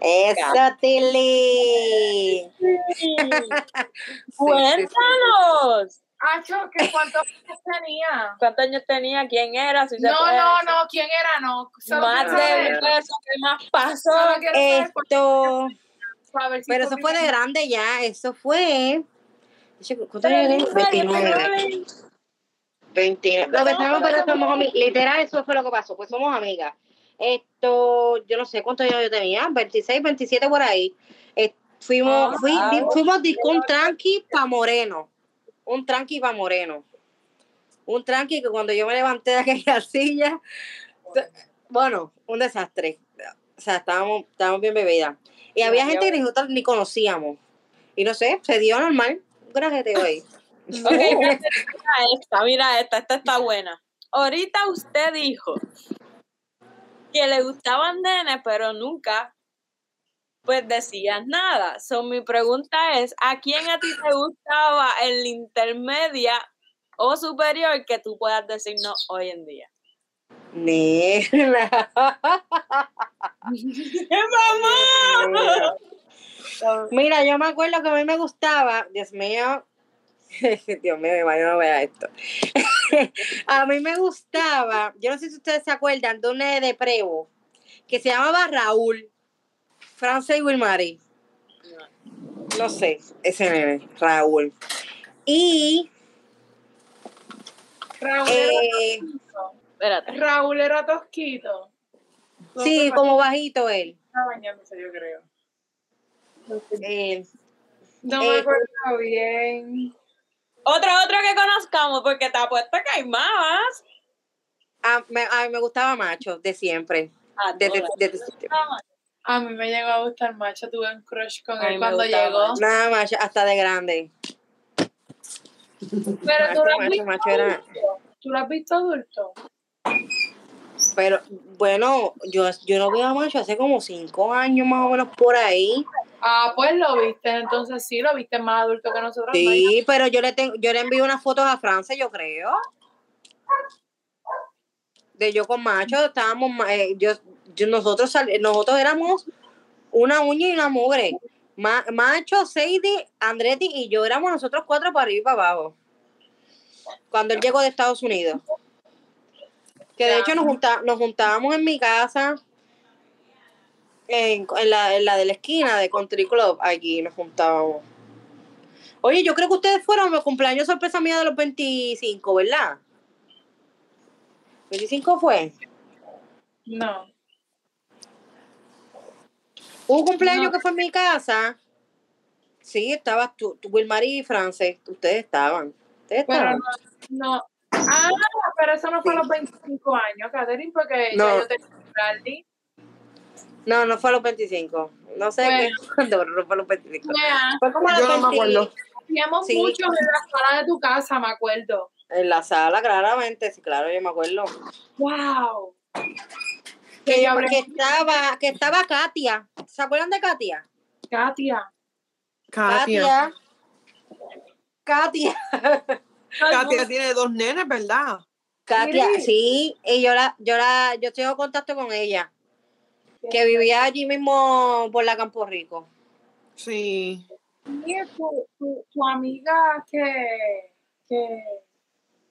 Esa Tilly. [laughs] Cuéntanos. Acho, ¿qué ¿cuántos años tenía? ¿Cuántos años tenía? ¿Quién era? Si se No, puede no, decir. no, ¿quién era? No. Solo Más de un beso, ¿qué más pasó? Esto. si Pero eso fue de grande ya. Eso fue. ¿Cuánto años tenía? 29. 29. Lo besamos, pero somos amigas. Literal, eso fue lo que pasó. Pues somos amigas. Esto, yo no sé cuántos años yo tenía. 26, 27 por ahí. Eh, fuimos, Ah, fui- ah. fuimos un tranqui pa' Moreno. Un tranqui pa' Moreno. Un tranqui que cuando yo me levanté de aquella [laughs] silla, bueno, un desastre. O sea, estábamos, estábamos bien bebidas. Y había gente que nosotros ni conocíamos. Y no sé, se dio normal. Gracias, te hoy. Ok, [laughs] mira esta, mira esta, esta está buena. Ahorita usted dijo que le gustaban nenes, pero nunca pues decías nada. So, mi pregunta es, ¿a quién a ti te gustaba en la intermedia o superior que tú puedas decirnos hoy en día? Nena. [laughs] ¡Mamá! Mira, yo me acuerdo que a mí me gustaba, Dios mío, [laughs] Dios mío, mi marido no vea esto. [laughs] a mí me gustaba, yo no sé si ustedes se acuerdan de un nene de Prevo que se llamaba Raúl, Francis Wilmary. No sé, ese nene, Raúl. Y Raúl, era, eh, Espérate. Raúl era tosquito. sí, como bajito él. Estaba bañándose, yo creo. Eh, No Eh, me acuerdo bien. Otro, otro que conozcamos, porque te apuesto que hay más. a, me, a mí me gustaba macho, de siempre. A Desde, todas. desde- A mí me llegó a gustar macho, tuve un crush con A él cuando llegó. Nada macho, hasta de grande. Pero tú lo has macho, visto macho era-. ¿Tú lo has visto adulto? Pero bueno, yo, yo no veo a Macho hace como cinco años más o menos por ahí. Ah, pues lo viste, entonces sí, lo viste más adulto que nosotros. ¿no? Sí, pero yo le tengo, yo le envío unas fotos a Francia, yo creo. De yo con Macho, estábamos, eh, yo, yo- nosotros nosotros éramos una uña y una mugre. Ma- Macho, Sadie, Andretti y yo éramos nosotros cuatro para arriba y para abajo. Cuando él llegó de Estados Unidos. Que de hecho nos, junta- nos juntábamos en mi casa, en, en la, en la de la esquina de Country Club, allí nos juntábamos. Oye, yo creo que ustedes fueron mi cumpleaños sorpresa mía de los 25, ¿verdad? ¿25 fue? No. Hubo un cumpleaños No. que fue en mi casa. Sí, estabas tú, tú Wilmary y Frances. Ustedes estaban. Ustedes estaban. no, no. Ah, pero eso no fue a los 25 años, Catherine, porque No. ya yo tenía. No, no fue a los 25. No sé Bueno. qué cuándo, no fue a los 25. Mira, Fue como a los Yo no me 20 acuerdo. hacíamos Sí. mucho en la sala de tu casa, me acuerdo. En la sala, claramente. Sí, claro, yo me acuerdo. ¡Wow! Yo que estaba, que estaba Katia. ¿Se acuerdan de Katia? Katia. Katia. Katia. Katia [laughs] tiene dos nenes, ¿verdad? Katia, Mire. sí, y yo la, yo la, yo tengo contacto con ella, que vivía allí mismo por la Campo Rico. Sí. Mira, tu, tu, tu amiga que, que...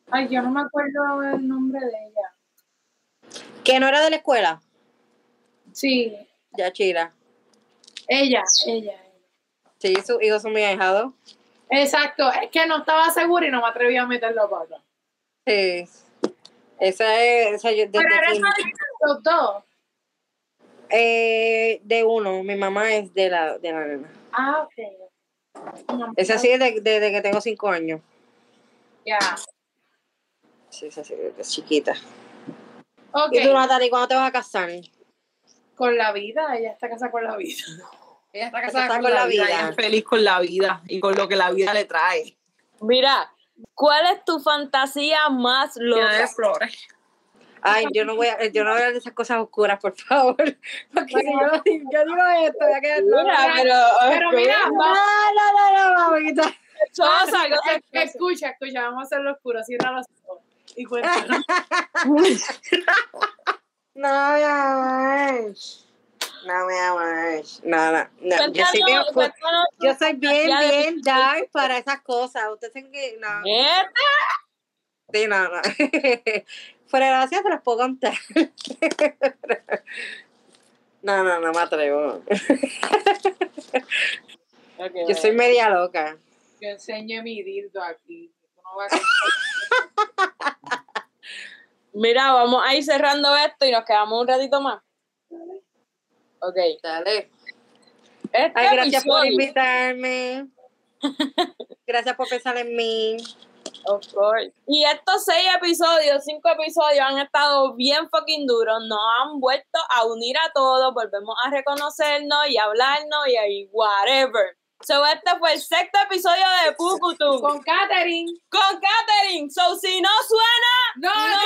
Ay, yo no me acuerdo el nombre de ella. Que no era de la escuela, Sí, ya chira. ella, ella. ella. Sí, sus hijos son mis ahijados. Exacto, es que no estaba segura y no me atreví a meter la pata. Sí. Esa es, esa yo- Pero desde eres de los dos. eh, de uno, mi mamá es de la, de la nena. Ah, ok. Esa sí es de- desde que tengo cinco años. Ya. Sí, esa sí, desde chiquita. Ok, ¿Y tú, Natalie, cuándo te vas a casar? con la vida, ella está casada con la vida. Ella está casada con la vida. Ella es feliz con la vida y con lo que la vida le trae. Mira, ¿cuál es tu fantasía más de loca? flores. Ay, yo no voy a, yo no voy a hablar de esas cosas oscuras, por favor. [laughs] Porque si yo, yo digo esto, voy a quedar Mira, pero, Pero mira, No, no, no, no, mamita. Chosa, se- escucha, escucha, vamos a hacerlo oscuro, cierra los ojos. Y [laughs] cuenta. No, amor. No, mi amor. No, no, no. Yo soy bien, yo soy bien, bien dark para esas cosas. Ustedes saben que no. neta. Sí, no, no. [laughs] Fuera de gracia te las puedo contar. [laughs] No, no, no me atrevo. Yo soy media loca. Yo enseñé mi dildo aquí. No a [laughs] Mira, vamos a ir cerrando esto y nos quedamos un ratito más. Ok. Dale. Este Ay, gracias por invitarme. Gracias por pensar en mí. Of course. Y estos seis episodios, cinco episodios han estado bien fucking duros, nos han vuelto a unir a todos, volvemos a reconocernos y hablarnos y ahí, whatever. So, este fue el sexto episodio de Pucutum con, Con Katherine. con Katherine. So, si no suena, No, No.